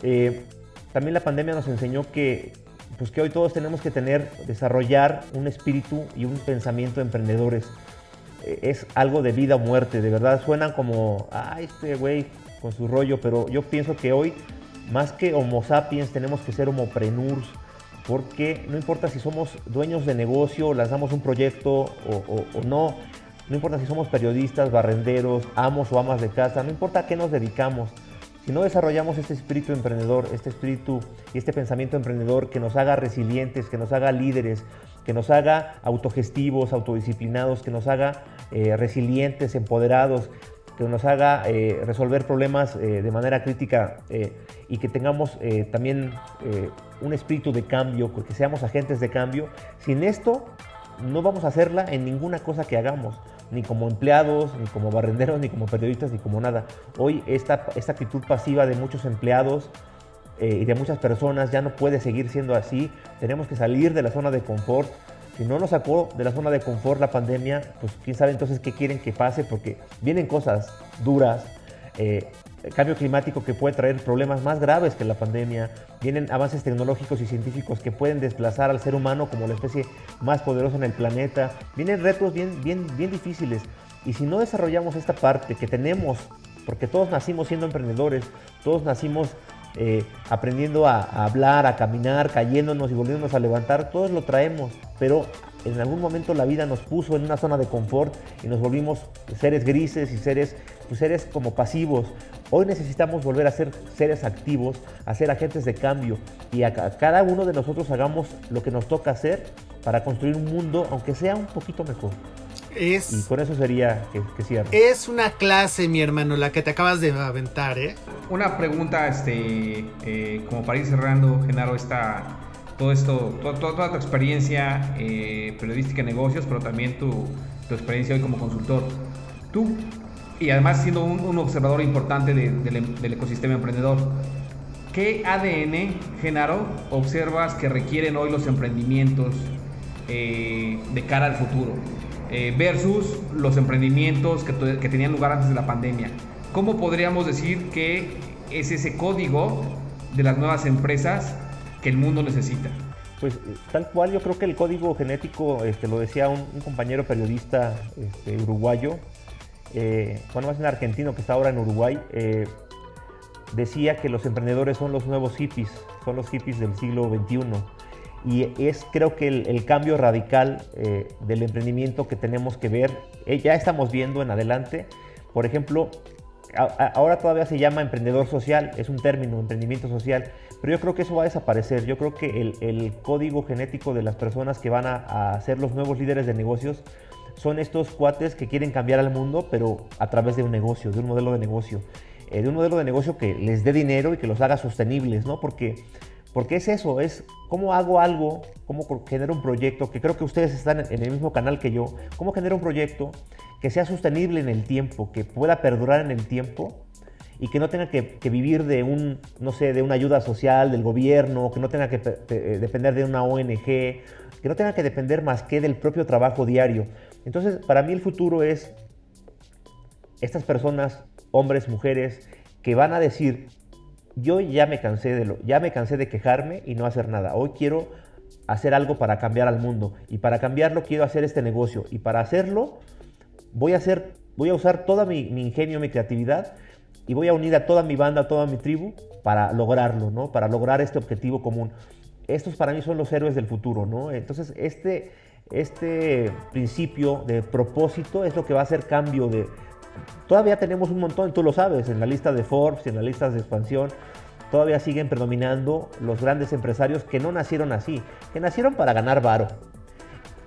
Eh, también la pandemia nos enseñó que, pues que hoy todos tenemos que tener, desarrollar un espíritu y un pensamiento de emprendedores. Eh, es algo de vida o muerte, de verdad suenan como, ay, este güey con su rollo, pero yo pienso que hoy, más que Homo sapiens, tenemos que ser homopreneurs, porque no importa si somos dueños de negocio, lanzamos un proyecto o, o no, no importa si somos periodistas, barrenderos, amos o amas de casa, no importa a qué nos dedicamos, si no desarrollamos este espíritu emprendedor, este espíritu y este pensamiento emprendedor que nos haga resilientes, que nos haga líderes, que nos haga autogestivos, autodisciplinados, que nos haga eh, resilientes, empoderados, que nos haga eh, resolver problemas eh, de manera crítica y que tengamos también un espíritu de cambio, que seamos agentes de cambio. Sin esto, no vamos a hacerla en ninguna cosa que hagamos ni como empleados, ni como barrenderos, ni como periodistas, ni como nada. Hoy esta, esta actitud pasiva de muchos empleados eh, y de muchas personas ya no puede seguir siendo así. Tenemos que salir de la zona de confort. Si no nos sacó de la zona de confort la pandemia, pues quién sabe entonces qué quieren que pase, porque vienen cosas duras. Eh, cambio climático que puede traer problemas más graves que la pandemia, vienen avances tecnológicos y científicos que pueden desplazar al ser humano como la especie más poderosa en el planeta, vienen retos bien, bien, bien difíciles. Y si no desarrollamos esta parte que tenemos, porque todos nacimos siendo emprendedores, todos nacimos eh, aprendiendo a, a, hablar, a caminar, cayéndonos y volviéndonos a levantar, todos lo traemos, pero en algún momento la vida nos puso en una zona de confort y nos volvimos seres grises y seres, pues, seres como pasivos. Hoy necesitamos volver a ser seres activos, a ser agentes de cambio y a, cada uno de nosotros hagamos lo que nos toca hacer para construir un mundo, aunque sea un poquito mejor. Es, y con eso sería que, que Es una clase, mi hermano, la que te acabas de aventar, ¿eh? Una pregunta, este, eh, como para ir cerrando, Genaro, esta, todo esto, toda tu experiencia eh, periodística en negocios, pero también tu, tu, experiencia hoy como consultor. Tú, y además siendo un, observador importante del ecosistema emprendedor, ¿qué ADN, Genaro, observas que requieren hoy los emprendimientos eh, de cara al futuro? Eh, versus los emprendimientos que, que tenían lugar antes de la pandemia. ¿Cómo podríamos decir que es ese código de las nuevas empresas que el mundo necesita. Pues eh, tal cual, yo creo que el código genético, este, lo decía un, compañero periodista este, uruguayo, eh, bueno, más bien argentino que está ahora en Uruguay, eh, decía que los emprendedores son los nuevos hippies, son los hippies del siglo XXI. Y es creo que el, cambio radical del emprendimiento que tenemos que ver, ya estamos viendo en adelante. Por ejemplo, ahora todavía se llama emprendedor social, es un término, emprendimiento social, pero yo creo que eso va a desaparecer. Yo creo que el, código genético de las personas que van a, ser los nuevos líderes de negocios son estos cuates que quieren cambiar al mundo, pero a través de un negocio, de un modelo de negocio. Eh, de un modelo de negocio que les dé dinero y que los haga sostenibles, ¿no? Porque, porque es eso, es cómo hago algo, cómo genero un proyecto, que creo que ustedes están en el mismo canal que yo, cómo genero un proyecto que sea sostenible en el tiempo, que pueda perdurar en el tiempo y que no tenga que, vivir de un, no sé, de una ayuda social del gobierno, que no tenga que eh, depender de una ONG, que no tenga que depender más que del propio trabajo diario. Entonces, para mí el futuro es estas personas, hombres, mujeres, que van a decir, yo ya me cansé de lo, ya me cansé de quejarme y no hacer nada. Hoy quiero hacer algo para cambiar al mundo y para cambiarlo quiero hacer este negocio y para hacerlo voy a hacer, voy a usar toda mi, mi ingenio, mi creatividad y voy a unir a toda mi banda, a toda mi tribu para lograrlo, ¿no? Para lograr este objetivo común. Estos para mí son los héroes del futuro, ¿no? Entonces, este, este principio de propósito es lo que va a hacer cambio de... Todavía tenemos un montón, tú lo sabes, en la lista de Forbes, en las listas de expansión, todavía siguen predominando los grandes empresarios que no nacieron así, que nacieron para ganar varo,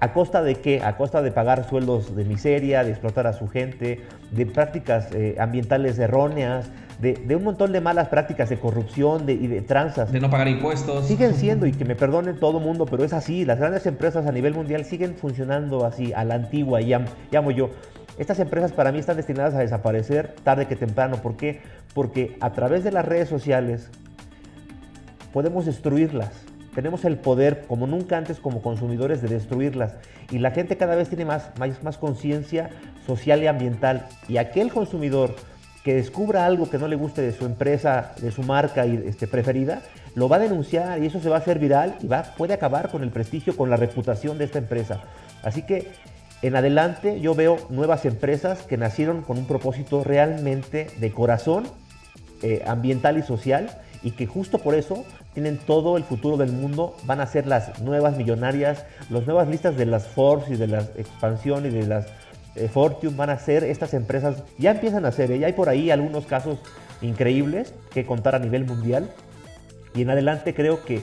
¿A costa de qué? A costa de pagar sueldos de miseria, de explotar a su gente, de prácticas eh, ambientales erróneas, de, un montón de malas prácticas de corrupción y de tranzas. De no pagar impuestos. Siguen siendo, y que me perdone todo mundo, pero es así. Las grandes empresas a nivel mundial siguen funcionando así, a la antigua, y llamo yo. Estas empresas para mí están destinadas a desaparecer tarde que temprano. ¿Por qué? Porque a través de las redes sociales podemos destruirlas tenemos el poder como nunca antes como consumidores de destruirlas. Y la gente cada vez tiene más, más, más conciencia social y ambiental. Y aquel consumidor que descubra algo que no le guste de su empresa, de su marca este, preferida, lo va a denunciar y eso se va a hacer viral y va, puede acabar con el prestigio, con la reputación de esta empresa. Así que en adelante yo veo nuevas empresas que nacieron con un propósito realmente de corazón eh, ambiental y social y que justo por eso tienen todo el futuro del mundo, van a ser las nuevas millonarias, las nuevas listas de las Forbes y de las Expansión y de las eh, Fortune van a ser estas empresas, ya empiezan a ser, ¿eh? ya hay por ahí algunos casos increíbles que contar a nivel mundial y en adelante creo que,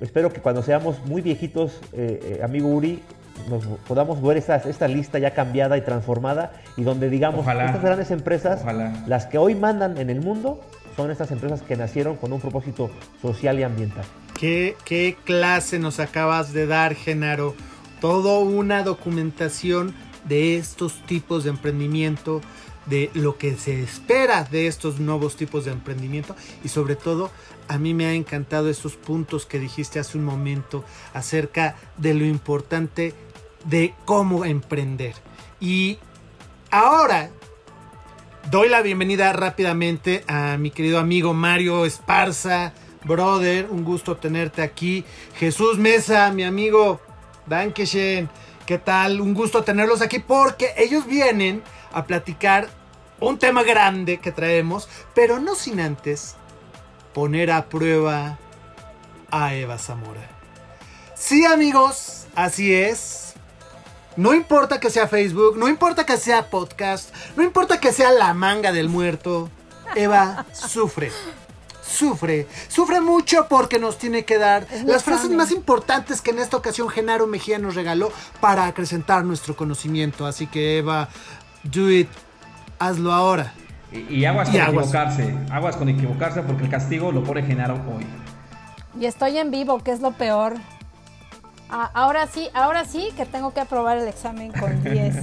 espero que cuando seamos muy viejitos, eh, amigo Uri, nos podamos ver esta, esta lista ya cambiada y transformada y donde digamos, estas grandes empresas, las que hoy mandan en el mundo, son estas empresas que nacieron con un propósito social y ambiental. ¿Qué, qué clase nos acabas de dar, Genaro? Todo una documentación de estos tipos de emprendimiento, de lo que se espera de estos nuevos tipos de emprendimiento y sobre todo a mí me ha encantado estos puntos que dijiste hace un momento acerca de lo importante de cómo emprender. Y ahora doy la bienvenida rápidamente a mi querido amigo Mario Esparza. Brother, un gusto tenerte aquí. Jesús Mesa, mi amigo. Dankeschön. ¿Qué tal? Un gusto tenerlos aquí porque ellos vienen a platicar un tema grande que traemos, pero no sin antes poner a prueba a Eva Zamora. Sí amigos, así es. No importa que sea Facebook, no importa que sea podcast, no importa que sea la manga del muerto, Eva sufre sufre, sufre mucho porque nos tiene que dar las frases más importantes que en esta ocasión Genaro Mejía nos regaló para acrecentar nuestro conocimiento. Así que Eva, do it, hazlo ahora. Y, aguas con equivocarse, aguas con equivocarse porque el castigo lo pone Genaro hoy. Y estoy en vivo, que es lo peor. Ah, ahora sí, ahora sí que tengo que aprobar el examen con 10.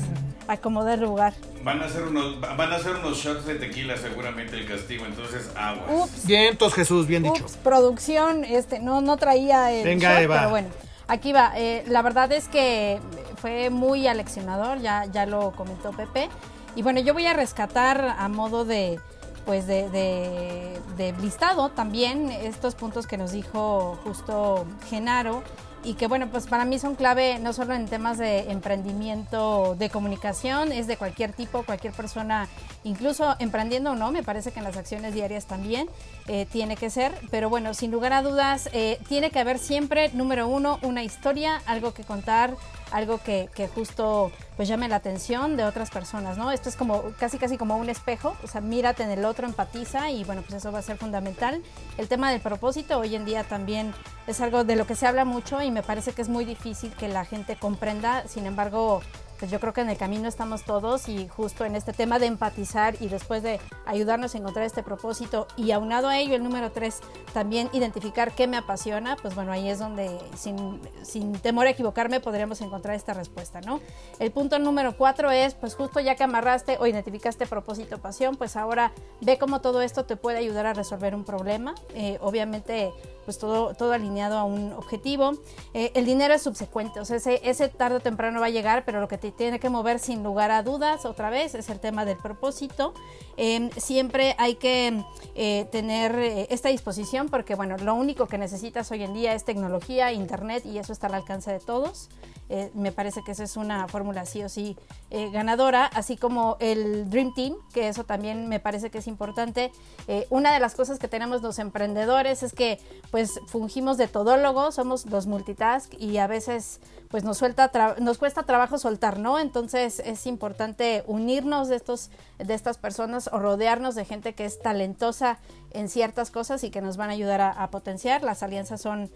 Acomodar lugar. Van a hacer unos, van a hacer unos shots de tequila seguramente el castigo, entonces aguas. Ups. Vientos, Jesús, bien dicho. producción, este, no, no traía el Venga, Eva. pero bueno. Aquí va, eh, la verdad es que fue muy aleccionador, ya, ya lo comentó Pepe. Y bueno, yo voy a rescatar a modo de, pues de, de, de listado también estos puntos que nos dijo justo Genaro y que bueno, pues para mí son clave no solo en temas de emprendimiento de comunicación, es de cualquier tipo, cualquier persona, incluso emprendiendo o no, me parece que en las acciones diarias también eh, tiene que ser, pero bueno, sin lugar a dudas, eh, tiene que haber siempre, número uno, una historia, algo que contar, algo que, que, justo pues llame la atención de otras personas, ¿no? Esto es como casi casi como un espejo, o sea, mírate en el otro, empatiza y bueno, pues eso va a ser fundamental. El tema del propósito hoy en día también es algo de lo que se habla mucho y me parece que es muy difícil que la gente comprenda, sin embargo, pues yo creo que en el camino estamos todos y justo en este tema de empatizar y después de ayudarnos a encontrar este propósito y aunado a ello el número tres, también identificar qué me apasiona, pues bueno, ahí es donde sin, sin temor a equivocarme podríamos encontrar esta respuesta, ¿no? El punto número cuatro es, pues justo ya que amarraste o identificaste propósito, pasión, pues ahora ve cómo todo esto te puede ayudar a resolver un problema. Eh, obviamente pues todo, todo alineado a un objetivo. Eh, el dinero es subsecuente, o sea, ese, ese, tarde o temprano va a llegar, pero lo que te tiene que mover sin lugar a dudas, otra vez, es el tema del propósito. Em, siempre hay que eh, tener eh, esta disposición porque, bueno, lo único que necesitas hoy en día es tecnología, internet y eso está al alcance de todos. Eh, me parece que esa es una fórmula sí o sí eh, ganadora, así como el Dream Team, que eso también me parece que es importante. Eh, una de las cosas que tenemos los emprendedores es que pues fungimos de todólogos, somos los multitask y a veces pues nos, suelta nos cuesta trabajo soltar, ¿no? Entonces es importante unirnos de, estos, de estas personas o rodearnos de gente que es talentosa en ciertas cosas y que nos van a ayudar a, potenciar. Las alianzas son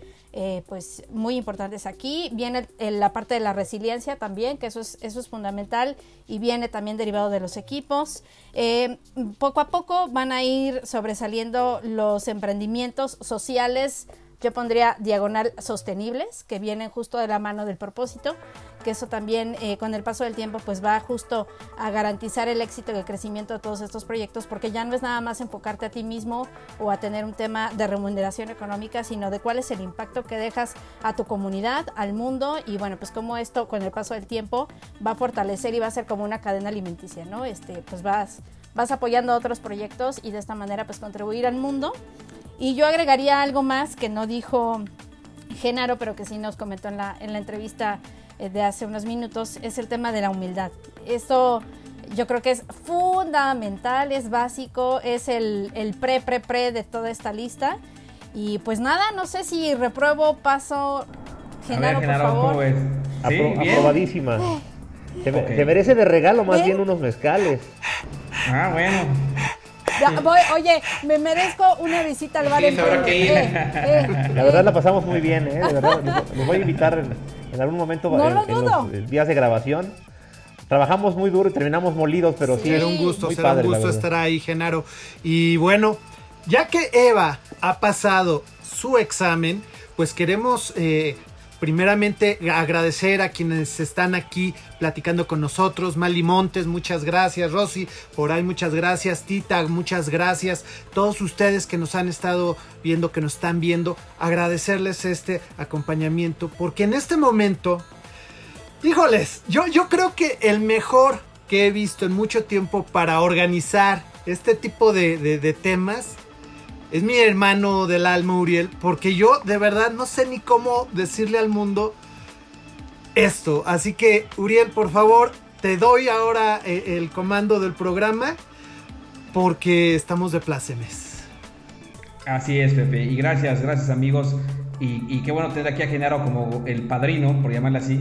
pues muy importantes aquí. Viene la parte de la resiliencia también, que eso es, eso es fundamental y viene también derivado de los equipos. Eh, poco a poco van a ir sobresaliendo los emprendimientos sociales yo pondría diagonal sostenibles, que vienen justo de la mano del propósito, que eso también eh, con el paso del tiempo pues va justo a garantizar el éxito y el crecimiento de todos estos proyectos, porque ya no es nada más enfocarte a ti mismo o a tener un tema de remuneración económica, sino de cuál es el impacto que dejas a tu comunidad, al mundo y bueno, pues cómo esto con el paso del tiempo va a fortalecer y va a ser como una cadena alimenticia, ¿no? Este, pues vas vas apoyando otros proyectos y de esta manera pues contribuir al mundo. Y yo agregaría algo más que no dijo Genaro, pero que sí nos comentó en la, en la entrevista eh, de hace unos minutos, es el tema de la humildad. Esto yo creo que es fundamental, es básico, es el, el pre, pre, pre de toda esta lista. Y pues nada, no sé si repruebo, paso. Genaro, por favor. aprobadísima. Se, merece de regalo más bien unos mezcales. Ah, bueno. Oye, me merezco una visita al bar sí, en eh, eh, La verdad la pasamos muy bien, ¿eh? De verdad, los, voy a invitar en, algún momento en, los días de grabación. Trabajamos muy duro y terminamos molidos, pero sí. Será un gusto, será un gusto estar ahí, Genaro. Y bueno, ya que Eva ha pasado su examen, pues queremos eh, primeramente agradecer a quienes están aquí platicando con nosotros. Mali Montes, muchas gracias. Rosy, por ahí muchas gracias. Tita, muchas gracias. Todos ustedes que nos han estado viendo, que nos están viendo, agradecerles este acompañamiento. Porque en este momento, híjoles, yo, yo creo que el mejor que he visto en mucho tiempo para organizar este tipo de, de temas es mi hermano del alma, Uriel, porque yo de verdad no sé ni cómo decirle al mundo esto. Así que, Uriel, por favor, te doy ahora eh, el comando del programa porque estamos de plácemes. Así es, Pepe. Y gracias, gracias amigos. Y, qué bueno tener aquí a Genaro como el padrino, por llamarle así,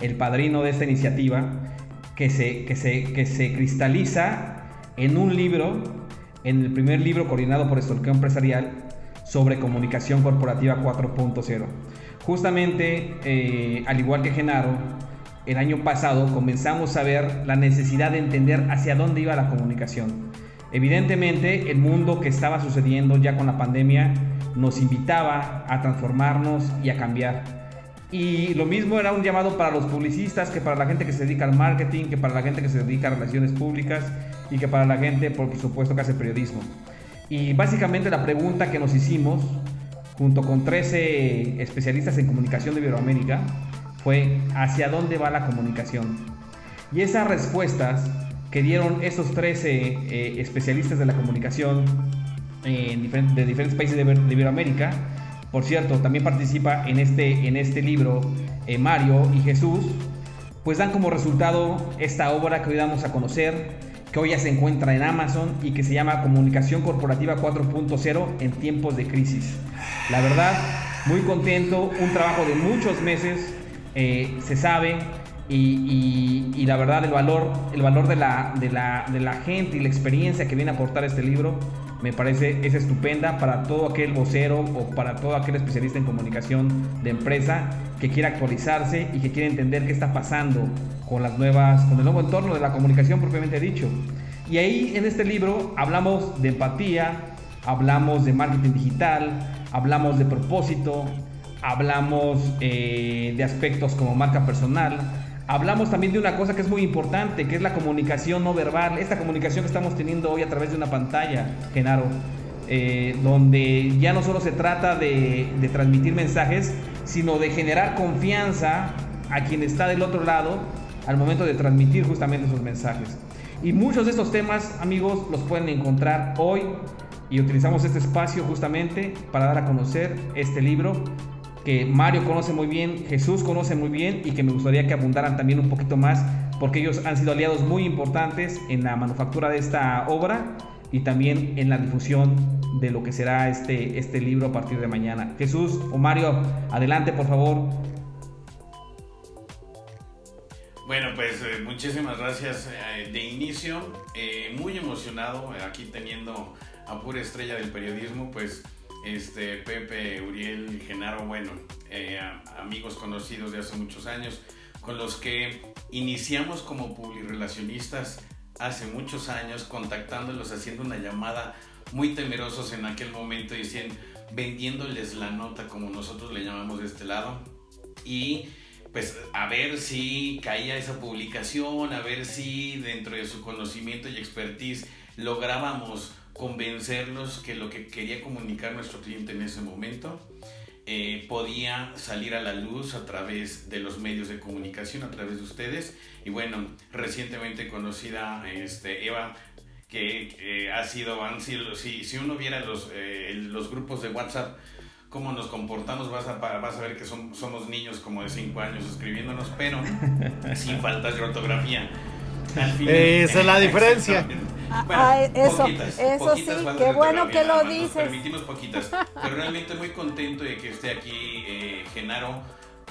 el padrino de esta iniciativa que se, que se, que se cristaliza en un libro en el primer libro coordinado por Estolqueo Empresarial sobre comunicación corporativa 4.0. Justamente, eh, al igual que Genaro, el año pasado comenzamos a ver la necesidad de entender hacia dónde iba la comunicación. Evidentemente, el mundo que estaba sucediendo ya con la pandemia nos invitaba a transformarnos y a cambiar. Y lo mismo era un llamado para los publicistas, que para la gente que se dedica al marketing, que para la gente que se dedica a relaciones públicas y que para la gente, por supuesto, que hace periodismo. Y básicamente la pregunta que nos hicimos, junto con 13 especialistas en comunicación de Iberoamérica, fue ¿hacia dónde va la comunicación? Y esas respuestas que dieron esos 13 eh, especialistas de la comunicación de diferentes países de, de Iberoamérica, por cierto, también participa en este, en este libro eh, Mario y Jesús, pues dan como resultado esta obra que hoy damos a conocer, que hoy ya se encuentra en Amazon y que se llama Comunicación Corporativa 4.0 en tiempos de crisis. La verdad, muy contento, un trabajo de muchos meses, eh, se sabe, y, la verdad el valor, el valor de, la, de, la, de la gente y la experiencia que viene a aportar este libro me parece es estupenda para todo aquel vocero o para todo aquel especialista en comunicación de empresa que quiera actualizarse y que quiera entender qué está pasando con las nuevas, con el nuevo entorno de la comunicación propiamente dicho. Y ahí en este libro hablamos de empatía, hablamos de marketing digital, hablamos de propósito, hablamos eh, de aspectos como marca personal, hablamos también de una cosa que es muy importante, que es la comunicación no verbal, esta comunicación que estamos teniendo hoy a través de una pantalla, Genaro, eh, donde ya no solo se trata de, transmitir mensajes, sino de generar confianza a quien está del otro lado al momento de transmitir justamente esos mensajes. Y muchos de estos temas, amigos, los pueden encontrar hoy y utilizamos este espacio justamente para dar a conocer este libro que Mario conoce muy bien, Jesús conoce muy bien y que me gustaría que abundaran también un poquito más porque ellos han sido aliados muy importantes en la manufactura de esta obra y también en la difusión de lo que será este, este libro a partir de mañana. Jesús o Mario, adelante por favor. Bueno, pues eh, muchísimas gracias eh, de inicio. Eh, muy emocionado aquí teniendo a pura estrella del periodismo, pues este, Pepe, Uriel, Genaro, bueno, eh, amigos conocidos de hace muchos años, con los que iniciamos como publirelacionistas hace muchos años, contactándolos, haciendo una llamada muy temerosos en aquel momento, y vendiéndoles la nota como nosotros le llamamos de este lado. Y pues a ver si caía esa publicación, a ver si dentro de su conocimiento y expertise lográbamos convencerlos que lo que quería comunicar nuestro cliente en ese momento eh, podía salir a la luz a través de los medios de comunicación, a través de ustedes. Y bueno, recientemente conocida este, Eva, que eh, ha sido, han sido, si, si uno viera los, eh, los grupos de WhatsApp, cómo nos comportamos, vas a, vas a ver que somos niños como de 5 años escribiéndonos, pero sin faltas de ortografía. Esa es la diferencia. Ah, ah, eso, eso sí, qué bueno que lo dices. permitimos poquitas, pero realmente muy contento de que esté aquí eh, Genaro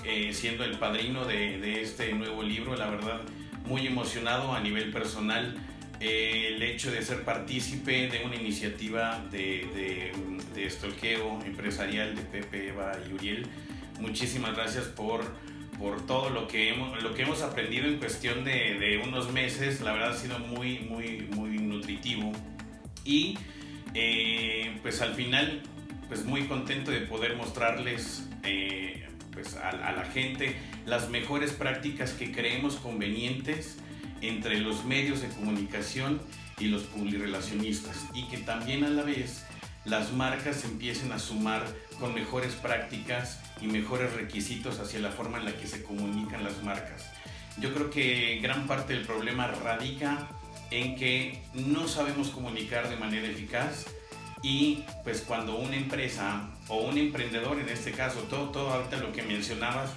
eh, siendo el padrino de, de, este nuevo libro, la verdad muy emocionado a nivel personal. Eh, el hecho de ser partícipe de una iniciativa de, de, de estolqueo empresarial de Pepe, Eva y Uriel. Muchísimas gracias por por todo lo que hemos, lo que hemos aprendido en cuestión de, de unos meses. La verdad ha sido muy, muy, muy nutritivo. Y eh, pues al final, pues muy contento de poder mostrarles eh, pues a, a, la gente las mejores prácticas que creemos convenientes entre los medios de comunicación y los publirelacionistas. Y que también a la vez las marcas empiecen a sumar con mejores prácticas y mejores requisitos hacia la forma en la que se comunican las marcas. Yo creo que gran parte del problema radica en que no sabemos comunicar de manera eficaz y pues cuando una empresa o un emprendedor en este caso, todo, todo ahorita lo que mencionabas,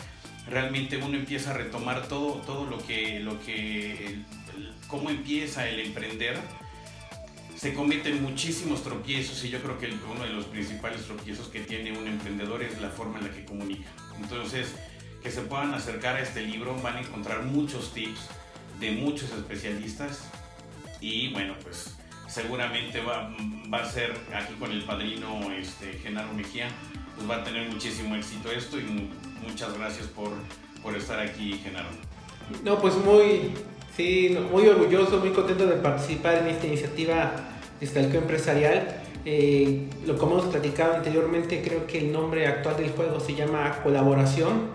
realmente uno empieza a retomar todo, todo lo que, lo que, cómo empieza el emprender, se cometen muchísimos tropiezos y yo creo que uno de los principales tropiezos que tiene un emprendedor es la forma en la que comunica. Entonces, que se puedan acercar a este libro, van a encontrar muchos tips de muchos especialistas y bueno, pues seguramente va, va a ser aquí con el padrino este, Genaro Mejía, pues va a tener muchísimo éxito esto y muchas gracias por, por estar aquí, Genaro. No, pues muy, Sí, muy orgulloso, muy contento de participar en esta iniciativa de Stalkeo Empresarial. Eh, lo como hemos platicado anteriormente, creo que el nombre actual del juego se llama colaboración.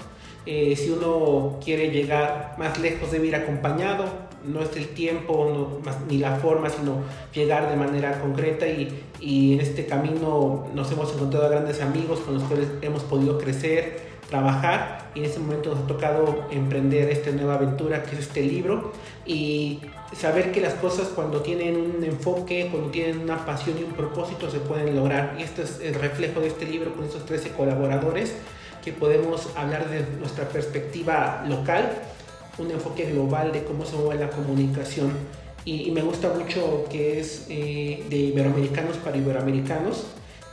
Eh, si uno quiere llegar más lejos debe ir acompañado, no es el tiempo ni la forma, sino llegar de manera concreta y, y en este camino nos hemos encontrado a grandes amigos con los cuales hemos podido crecer, trabajar. Y en ese momento nos ha tocado emprender esta nueva aventura que es este libro. Y saber que las cosas cuando tienen un enfoque, cuando tienen una pasión y un propósito se pueden lograr. Y este es el reflejo de este libro con estos 13 colaboradores que podemos hablar de nuestra perspectiva local, un enfoque global de cómo se mueve la comunicación. Y, me gusta mucho que es eh, de iberoamericanos para iberoamericanos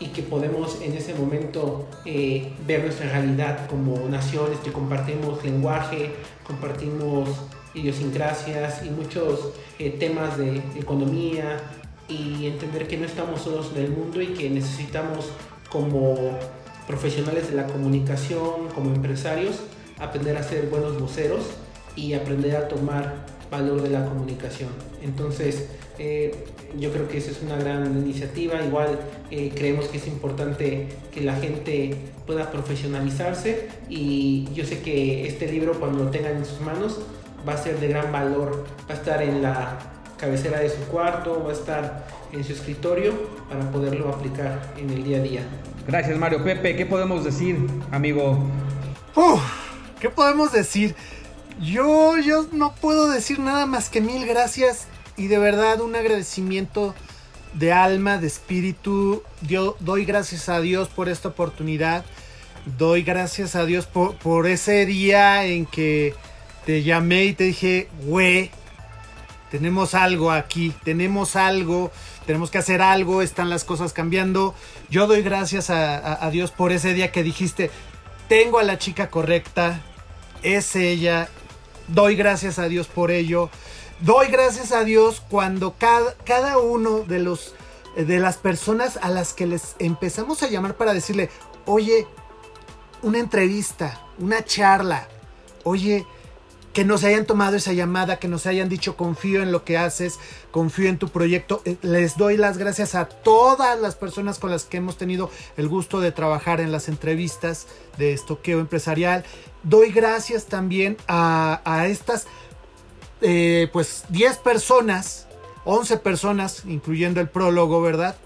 y que podemos en ese momento eh, ver nuestra realidad como naciones que compartimos lenguaje, compartimos idiosincrasias y muchos eh, temas de economía y entender que no estamos solos en el mundo y que necesitamos como profesionales de la comunicación, como empresarios, aprender a ser buenos voceros y aprender a tomar valor de la comunicación. Entonces, eh, yo creo que esa es una gran iniciativa. Igual eh, creemos que es importante que la gente pueda profesionalizarse y yo sé que este libro cuando lo tengan en sus manos va a ser de gran valor. Va a estar en la cabecera de su cuarto, va a estar en su escritorio para poderlo aplicar en el día a día. Gracias Mario Pepe. ¿Qué podemos decir, amigo? ¿Qué podemos decir? Yo, yo no puedo decir nada más que mil gracias y de verdad un agradecimiento de alma, de espíritu. Doy gracias a Dios por esta oportunidad. Doy gracias a Dios por, por ese día en que te llamé y te dije, güey, tenemos algo aquí, tenemos algo, tenemos que hacer algo, están las cosas cambiando. Yo doy gracias a, a Dios por ese día que dijiste, tengo a la chica correcta, es ella, doy gracias a Dios por ello doy gracias a Dios cuando cada, cada uno de los de las personas a las que les empezamos a llamar para decirle, oye, una entrevista, una charla, oye, que nos hayan tomado esa llamada, que nos hayan dicho confío en lo que haces, confío en tu proyecto. Eh, les doy las gracias a todas las personas con las que hemos tenido el gusto de trabajar en las entrevistas de estoqueo empresarial. Doy gracias también a, estas eh, pues 10 personas, 11 personas, incluyendo el prólogo, ¿verdad?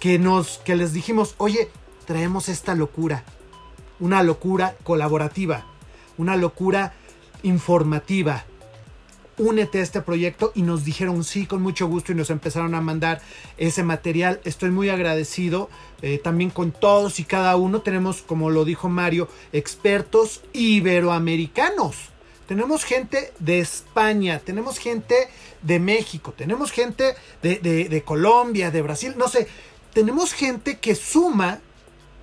Que, nos, que les dijimos, oye, traemos esta locura, una locura colaborativa, una locura informativa. Únete a este proyecto y nos dijeron sí con mucho gusto y nos empezaron a mandar ese material. Estoy muy agradecido eh, también con todos y cada uno. Tenemos, como lo dijo Mario, expertos iberoamericanos. Tenemos gente de España, tenemos gente de México, tenemos gente de, Colombia, de Brasil, no sé. Tenemos gente que suma,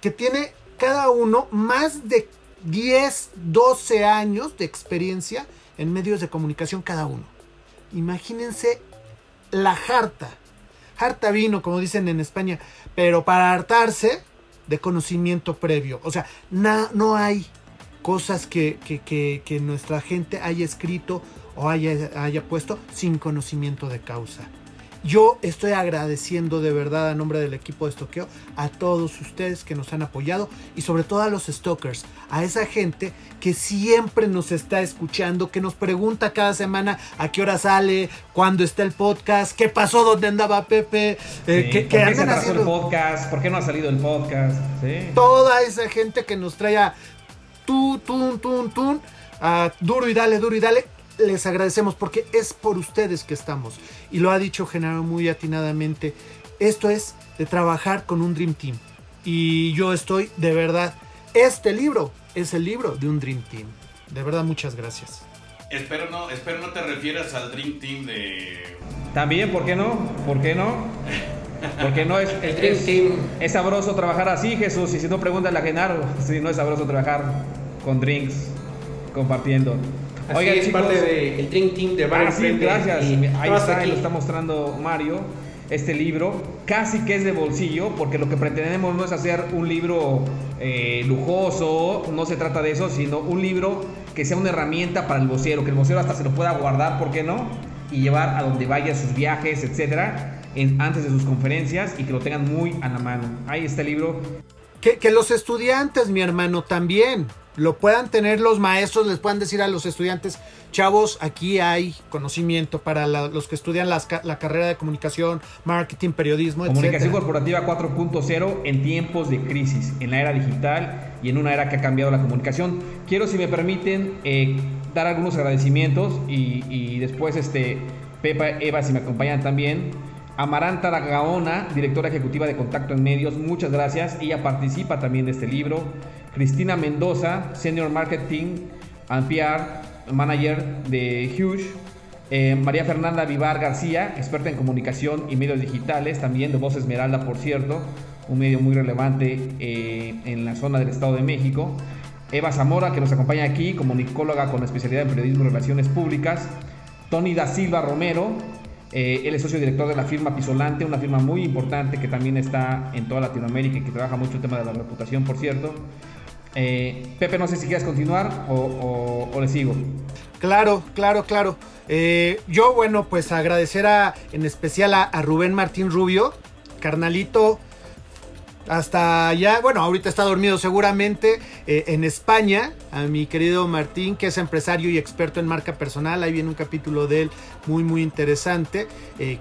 que tiene cada uno más de 10, 12 años de experiencia en medios de comunicación cada uno. Imagínense la jarta. Jarta vino, como dicen en España, pero para hartarse de conocimiento previo. O sea, no hay cosas que, que, nuestra gente haya escrito o haya, haya puesto sin conocimiento de causa. Yo estoy agradeciendo de verdad a nombre del equipo de estoqueo a todos ustedes que nos han apoyado y sobre todo a los stalkers, a esa gente que siempre nos está escuchando, que nos pregunta cada semana a qué hora sale, cuándo está el podcast, qué pasó, dónde andaba Pepe, eh, qué, ¿por qué se haciendo? el podcast, por qué no ha salido el podcast. Toda esa gente que nos trae a tú, tun, tun, tun, a duro y dale, duro y dale les agradecemos porque es por ustedes que estamos. Y lo ha dicho Genaro muy atinadamente. Esto es de trabajar con un Dream Team. Y yo estoy de verdad. Este libro es el libro de un Dream Team. De verdad, muchas gracias. Espero no, espero no te refieras al Dream Team de. También, ¿por qué no? ¿Por qué no? Porque no es, el Dream Team. Es sabroso trabajar así, Jesús. Y si no, pregúntale a Genaro si no es sabroso trabajar con drinks, compartiendo. Oiga, es parte del Dream Team de Bar ah, Gracias. Ahí está, lo está mostrando Mario. Este libro casi que es de bolsillo, porque lo que pretendemos no es hacer un libro eh, lujoso, no se trata de eso, sino un libro que sea una herramienta para el vocero, que el vocero hasta se lo pueda guardar, ¿por qué no? Y llevar a donde vaya sus viajes, etcétera, antes de sus conferencias y que lo tengan muy a la mano. Ahí está el libro. Que, que los estudiantes, mi hermano, también lo puedan tener los maestros, les puedan decir a los estudiantes, chavos, aquí hay conocimiento para los que estudian la carrera de comunicación, marketing, periodismo, Comunicación corporativa 4.0 en tiempos de crisis, en la era digital y en una era que ha cambiado la comunicación. Quiero, si me permiten, eh, dar algunos agradecimientos y, después, este, Pepa, Eva, si me acompañan también. Amaranta Gaona, directora ejecutiva de Contacto en Medios, muchas gracias. Ella participa también de este libro. Cristina Mendoza, Senior Marketing and PR Manager de Huge. Eh, María Fernanda Vivar García, experta en comunicación y medios digitales, también de Voz Esmeralda, por cierto, un medio muy relevante eh, en la zona del Estado de México. Eva Zamora, que nos acompaña aquí, comunicóloga con especialidad en periodismo y relaciones públicas. Tony da Silva Romero, eh, él es socio director de la firma Pisolante, una firma muy importante que también está en toda Latinoamérica y que trabaja mucho el tema de la reputación, por cierto. Eh, Pepe, no sé si quieres continuar o, le sigo. Claro, claro, claro. Eh, yo, bueno, pues agradecer a, en especial a, Rubén Martín Rubio, carnalito, hasta allá, bueno, ahorita está dormido seguramente eh, en España, a mi querido Martín, que es empresario y experto en marca personal, ahí viene un capítulo de él muy, muy interesante,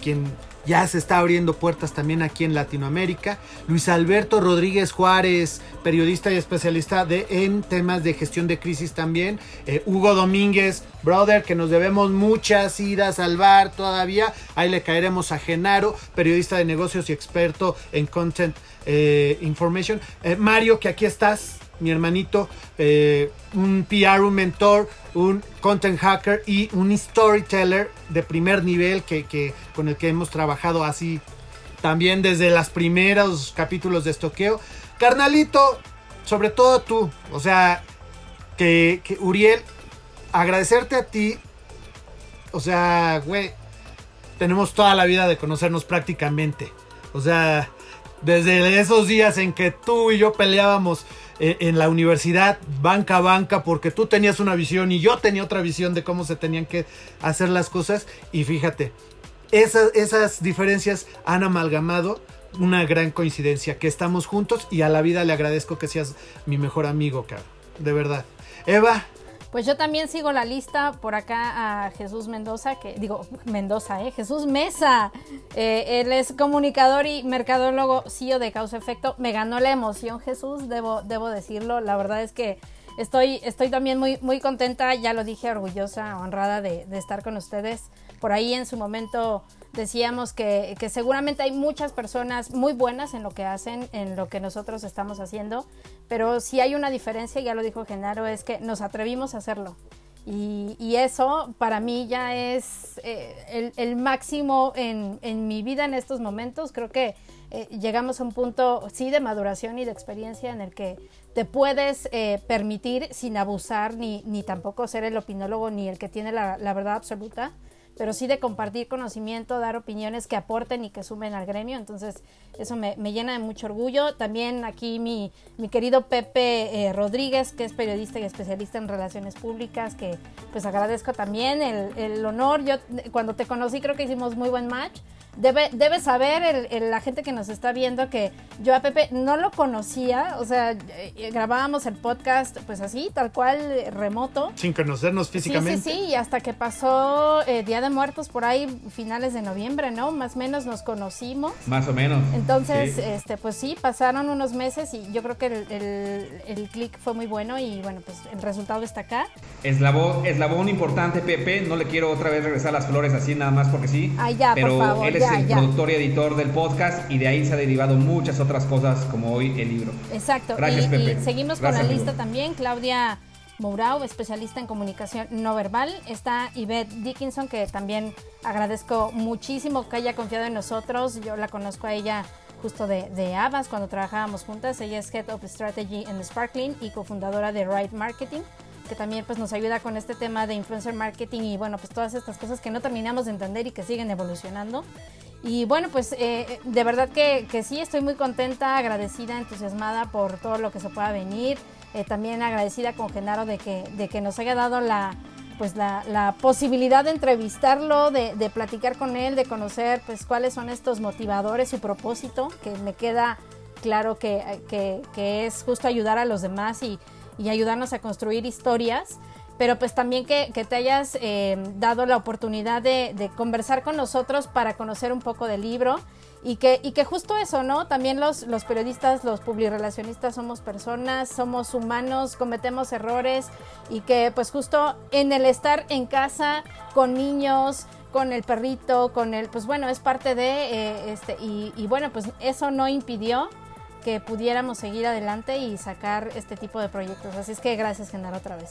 quien ya se está abriendo puertas también aquí en Latinoamérica. Luis Alberto Rodríguez Juárez, periodista y especialista de, en temas de gestión de crisis también. Eh, Hugo Domínguez, brother, que nos debemos muchas idas al bar todavía. Ahí le caeremos a Genaro, periodista de negocios y experto en content eh, information. Eh, Mario, que aquí estás mi hermanito, eh, un PR, un mentor, un content hacker y un storyteller de primer nivel que, con el que hemos trabajado así también desde los primeros capítulos de estoqueo. Carnalito, sobre todo tú, o sea, que, que Uriel, agradecerte a ti, o sea, güey, tenemos toda la vida de conocernos prácticamente. O sea, desde esos días en que tú y yo peleábamos en la universidad, banca a banca, porque tú tenías una visión y yo tenía otra visión de cómo se tenían que hacer las cosas. Y fíjate, esas, esas diferencias han amalgamado una gran coincidencia, que estamos juntos y a la vida le agradezco que seas mi mejor amigo, cabrón. De verdad. Eva, pues yo también sigo la lista por acá a Jesús Mendoza, que digo Mendoza, ¿eh? Jesús Mesa. Eh, él es comunicador y mercadólogo, CEO de Causa Efecto. Me ganó la emoción, Jesús, debo, debo decirlo. La verdad es que estoy, estoy también muy, muy contenta, ya lo dije, orgullosa, honrada de, de estar con ustedes. Por ahí en su momento decíamos que, seguramente hay muchas personas muy buenas en lo que hacen, en lo que nosotros estamos haciendo, pero si hay una diferencia, ya lo dijo Genaro, es que nos atrevimos a hacerlo. Y, eso para mí ya es eh, el, máximo en, mi vida en estos momentos. Creo que eh, llegamos a un punto, sí, de maduración y de experiencia en el que te puedes eh, permitir sin abusar ni, ni tampoco ser el opinólogo ni el que tiene la, la verdad absoluta pero sí de compartir conocimiento, dar opiniones que aporten y que sumen al gremio. Entonces, eso me, llena de mucho orgullo. También aquí mi, mi querido Pepe eh, Rodríguez, que es periodista y especialista en relaciones públicas, que pues agradezco también el, el honor. Yo cuando te conocí creo que hicimos muy buen match debe, debe saber la gente que nos está viendo que yo a Pepe no lo conocía, o sea, eh, grabábamos el podcast pues así, tal cual, remoto. Sin conocernos físicamente. Sí, sí, sí, y hasta que pasó eh, Día de Muertos por ahí, finales de noviembre, ¿no? Más o menos nos conocimos. Más o menos. Entonces, este pues sí, pasaron unos meses y yo creo que el, el, clic fue muy bueno y bueno, pues el resultado está acá. Eslabón, eslabón importante, Pepe, no le quiero otra vez regresar las flores así nada más porque sí. Ay, ya, pero por favor, él es el productor y editor del podcast y de ahí se ha derivado muchas otras cosas como hoy el libro. Exacto. Gracias, y, Pepe. seguimos con la lista también. Claudia Mourao, especialista en comunicación no verbal. Está Yvette Dickinson, que también agradezco muchísimo que haya confiado en nosotros. Yo la conozco a ella justo de, de Abbas cuando trabajábamos juntas. Ella es Head of Strategy en Sparkling y cofundadora de Right Marketing que también pues nos ayuda con este tema de influencer marketing y bueno pues todas estas cosas que no terminamos de entender y que siguen evolucionando y bueno, pues eh, de verdad que, sí, estoy muy contenta, agradecida, entusiasmada por todo lo que se pueda venir. Eh, también agradecida con Genaro de que, de que nos haya dado la, pues la, posibilidad de entrevistarlo, de, platicar con él, de conocer pues cuáles son estos motivadores, su propósito, que me queda claro que, es justo ayudar a los demás y, y ayudarnos a construir historias pero pues también que, te hayas eh, dado la oportunidad de, conversar con nosotros para conocer un poco del libro y que, y que justo eso, ¿no? También los, los periodistas, los publirelacionistas somos personas, somos humanos, cometemos errores y que pues justo en el estar en casa con niños, con el perrito, con el, pues bueno, es parte de, eh, este, y, y bueno, pues eso no impidió que pudiéramos seguir adelante y sacar este tipo de proyectos. Así es que gracias, Genaro, otra vez.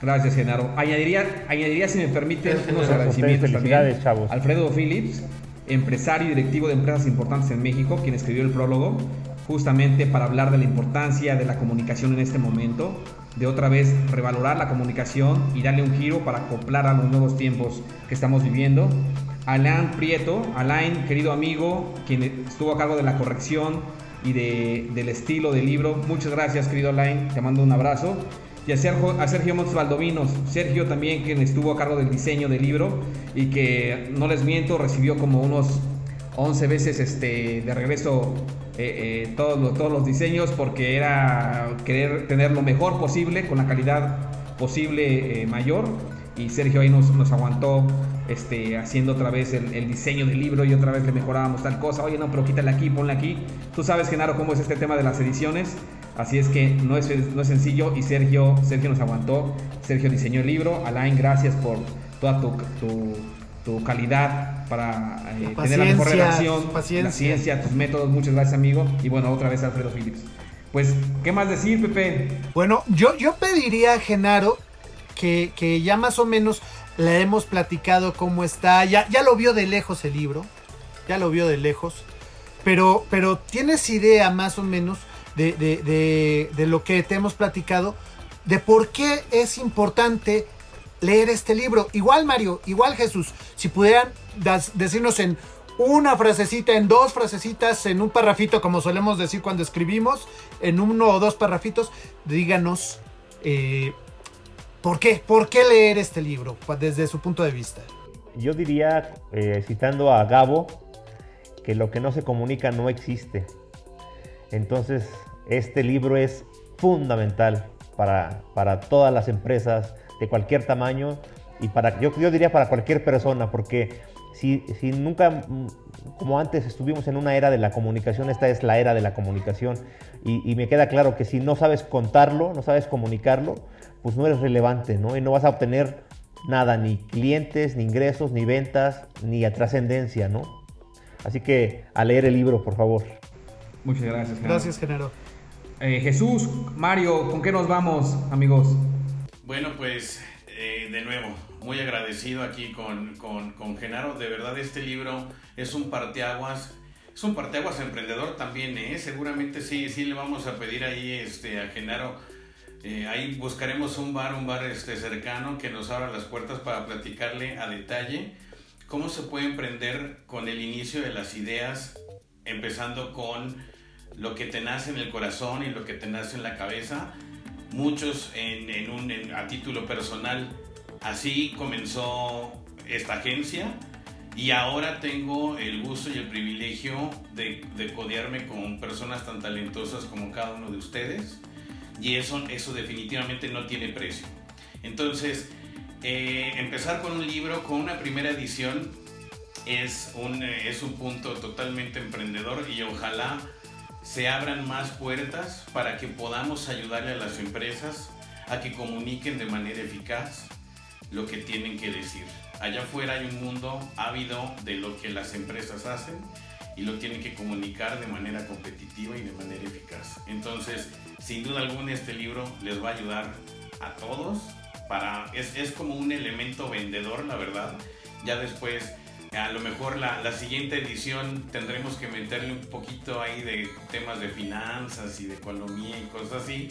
Gracias, Genaro. Añadiría, añadiría si me permiten, unos agradecimientos también. Chavos. Alfredo Phillips, empresario y directivo de empresas importantes en México, quien escribió el prólogo, justamente para hablar de la importancia de la comunicación en este momento, de otra vez revalorar la comunicación y darle un giro para acoplar a los nuevos tiempos que estamos viviendo. Alain Prieto, Alain, querido amigo, quien estuvo a cargo de la corrección y de, del estilo del libro. Muchas gracias, querido Alain, te mando un abrazo y a Sergio, a Sergio Valdovinos. Sergio también quien estuvo a cargo del diseño del libro y que, no les miento, recibió como unos 11 veces este, de regreso eh, eh, todos, los, todos los diseños porque era querer tener lo mejor posible con la calidad posible eh, mayor y Sergio ahí nos, nos aguantó este, haciendo otra vez el, diseño del libro y otra vez le mejorábamos tal cosa. Oye, no, pero quítale aquí, ponle aquí. Tú sabes, Genaro, cómo es este tema de las ediciones. Así es que no es, no es sencillo y Sergio, Sergio nos aguantó. Sergio diseñó el libro. Alain, gracias por toda tu, tu, calidad para eh, tener la mejor relación, la ciencia, tus métodos. Muchas gracias, amigo. Y bueno, otra vez Alfredo Phillips. Pues, ¿qué más decir, Pepe? Bueno, yo, yo pediría a Genaro que, ya más o menos le hemos platicado cómo está. Ya, ya lo vio de lejos el libro. Ya lo vio de lejos. Pero, pero tienes idea más o menos de, de, de, lo que te hemos platicado. De por qué es importante leer este libro. Igual Mario, igual Jesús. Si pudieran decirnos en una frasecita, en dos frasecitas, en un parrafito, como solemos decir cuando escribimos, en uno o dos parrafitos, díganos eh, por qué, por qué leer este libro desde su punto de vista. Yo diría, eh, citando a Gabo, que lo que no se comunica no existe. Entonces, este libro es fundamental para, para todas las empresas de cualquier tamaño y para, yo, yo diría para cualquier persona, porque si, si nunca, mm, como antes estuvimos en una era de la comunicación, esta es la era de la comunicación y, me queda claro que si no sabes contarlo, no sabes comunicarlo, pues no eres relevante, ¿no? Y no vas a obtener nada, ni clientes, ni ingresos, ni ventas, ni trascendencia, ¿no? Así que a leer el libro, por favor. Muchas gracias. Gracias, Genaro. Eh, Jesús, Mario, ¿con qué nos vamos, amigos? Bueno, pues eh, de nuevo, muy agradecido aquí con, con, Genaro. De verdad, este libro es un parteaguas. Es un parteaguas emprendedor también, ¿eh? Seguramente sí, sí le vamos a pedir ahí este, a Genaro. Eh, ahí buscaremos un bar, un bar este, cercano que nos abra las puertas para platicarle a detalle cómo se puede emprender con el inicio de las ideas, empezando con lo que te nace en el corazón y lo que te nace en la cabeza. Muchos en, un, a título personal. Así comenzó esta agencia y ahora tengo el gusto y el privilegio de, de codearme con personas tan talentosas como cada uno de ustedes y eso, eso definitivamente no tiene precio. Entonces, eh, empezar con un libro, con una primera edición, es un, es un punto totalmente emprendedor y ojalá se abran más puertas para que podamos ayudarle a las empresas a que comuniquen de manera eficaz lo que tienen que decir. Allá afuera hay un mundo ávido de lo que las empresas hacen y lo tienen que comunicar de manera competitiva y de manera eficaz. Entonces, sin duda alguna, este libro les va a ayudar a todos. Para, es, es como un elemento vendedor, la verdad. Ya después a lo mejor la, la, siguiente edición tendremos que meterle un poquito ahí de temas de finanzas y de economía y cosas así.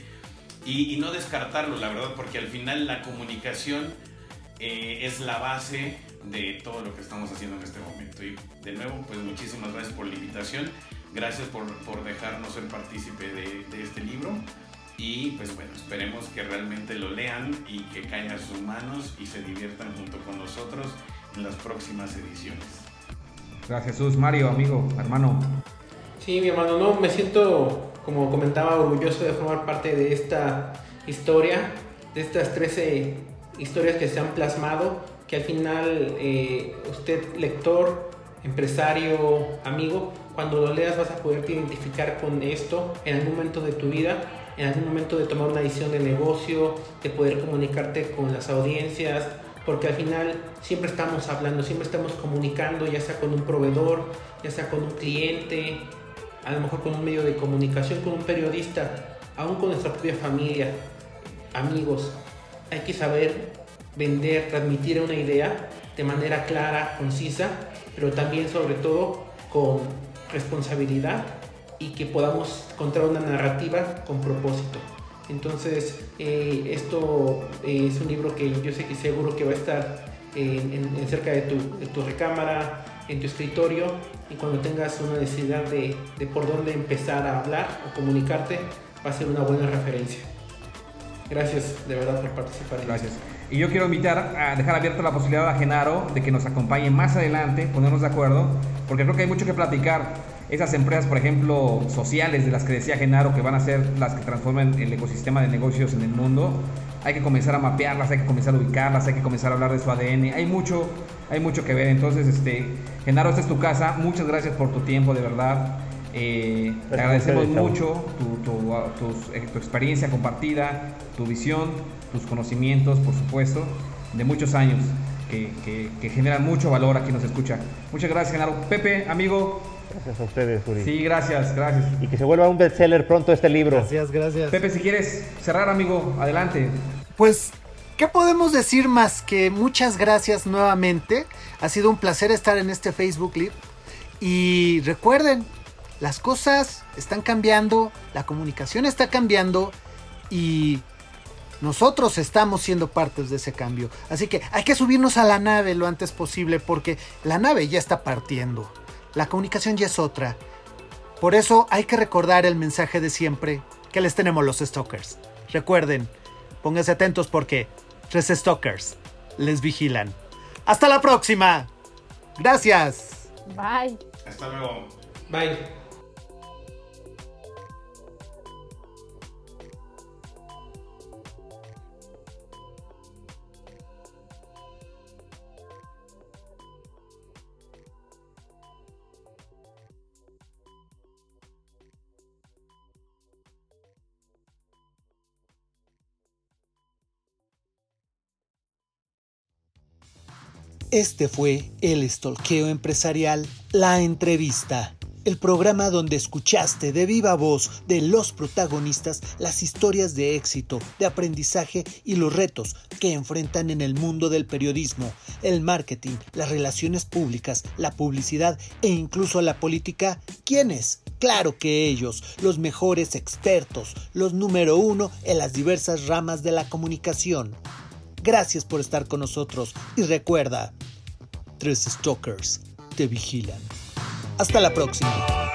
Y, no descartarlo, la verdad, porque al final la comunicación eh, es la base de todo lo que estamos haciendo en este momento. Y de nuevo, pues muchísimas gracias por la invitación. Gracias por, por dejarnos ser partícipe de, de este libro. Y pues bueno, esperemos que realmente lo lean y que caigan a sus manos y se diviertan junto con nosotros en las próximas ediciones. Gracias Jesús, Mario, amigo, hermano. Sí, mi hermano, no, me siento, como comentaba, orgulloso de formar parte de esta historia, de estas 13 historias que se han plasmado, que al final eh, usted, lector, empresario, amigo, cuando lo leas vas a poder identificar con esto en algún momento de tu vida, en algún momento de tomar una decisión de negocio, de poder comunicarte con las audiencias, porque al final siempre estamos hablando, siempre estamos comunicando, ya sea con un proveedor, ya sea con un cliente, a lo mejor con un medio de comunicación, con un periodista, aún con nuestra propia familia, amigos. Hay que saber vender, transmitir una idea de manera clara, concisa, pero también sobre todo con responsabilidad y que podamos encontrar una narrativa con propósito. Entonces, eh, esto eh, es un libro que yo sé que seguro que va a estar en, cerca de tu, tu, recámara, en tu escritorio, y cuando tengas una necesidad de, de por dónde empezar a hablar o comunicarte, va a ser una buena referencia. Gracias de verdad por participar. Gracias. Y yo quiero invitar a dejar abierta la posibilidad a Genaro de que nos acompañe más adelante, ponernos de acuerdo, porque creo que hay mucho que platicar esas empresas, por ejemplo, sociales de las que decía Genaro, que van a ser las que transformen el ecosistema de negocios en el mundo, hay que comenzar a mapearlas, hay que comenzar a ubicarlas, hay que comenzar a hablar de su ADN, hay mucho, hay mucho que ver. Entonces, este, Genaro, esta es tu casa, muchas gracias por tu tiempo, de verdad. Eh, te agradecemos mucho tu, eh, tu, experiencia compartida, tu visión, tus conocimientos, por supuesto, de muchos años que, que, que generan mucho valor a quien nos escucha. Muchas gracias, Genaro. Pepe, amigo, Gracias a ustedes, Uri. Sí, gracias, gracias. Y que se vuelva un bestseller pronto este libro. Gracias, gracias. Pepe, si quieres cerrar, amigo, adelante. Pues, ¿qué podemos decir más que muchas gracias nuevamente? Ha sido un placer estar en este Facebook Live. Y recuerden, las cosas están cambiando, la comunicación está cambiando y nosotros estamos siendo partes de ese cambio. Así que hay que subirnos a la nave lo antes posible porque la nave ya está partiendo La comunicación ya es otra. Por eso hay que recordar el mensaje de siempre que les tenemos los stalkers. Recuerden, pónganse atentos porque tres stalkers les vigilan. Hasta la próxima. Gracias. Bye. Hasta luego. Bye. Este fue el Estolqueo Empresarial, la entrevista, el programa donde escuchaste de viva voz de los protagonistas las historias de éxito, de aprendizaje y los retos que enfrentan en el mundo del periodismo, el marketing, las relaciones públicas, la publicidad e incluso la política. ¿Quiénes? Claro que ellos, los mejores expertos, los número uno en las diversas ramas de la comunicación. Gracias por estar con nosotros y recuerda, tres stalkers te vigilan. Hasta la próxima.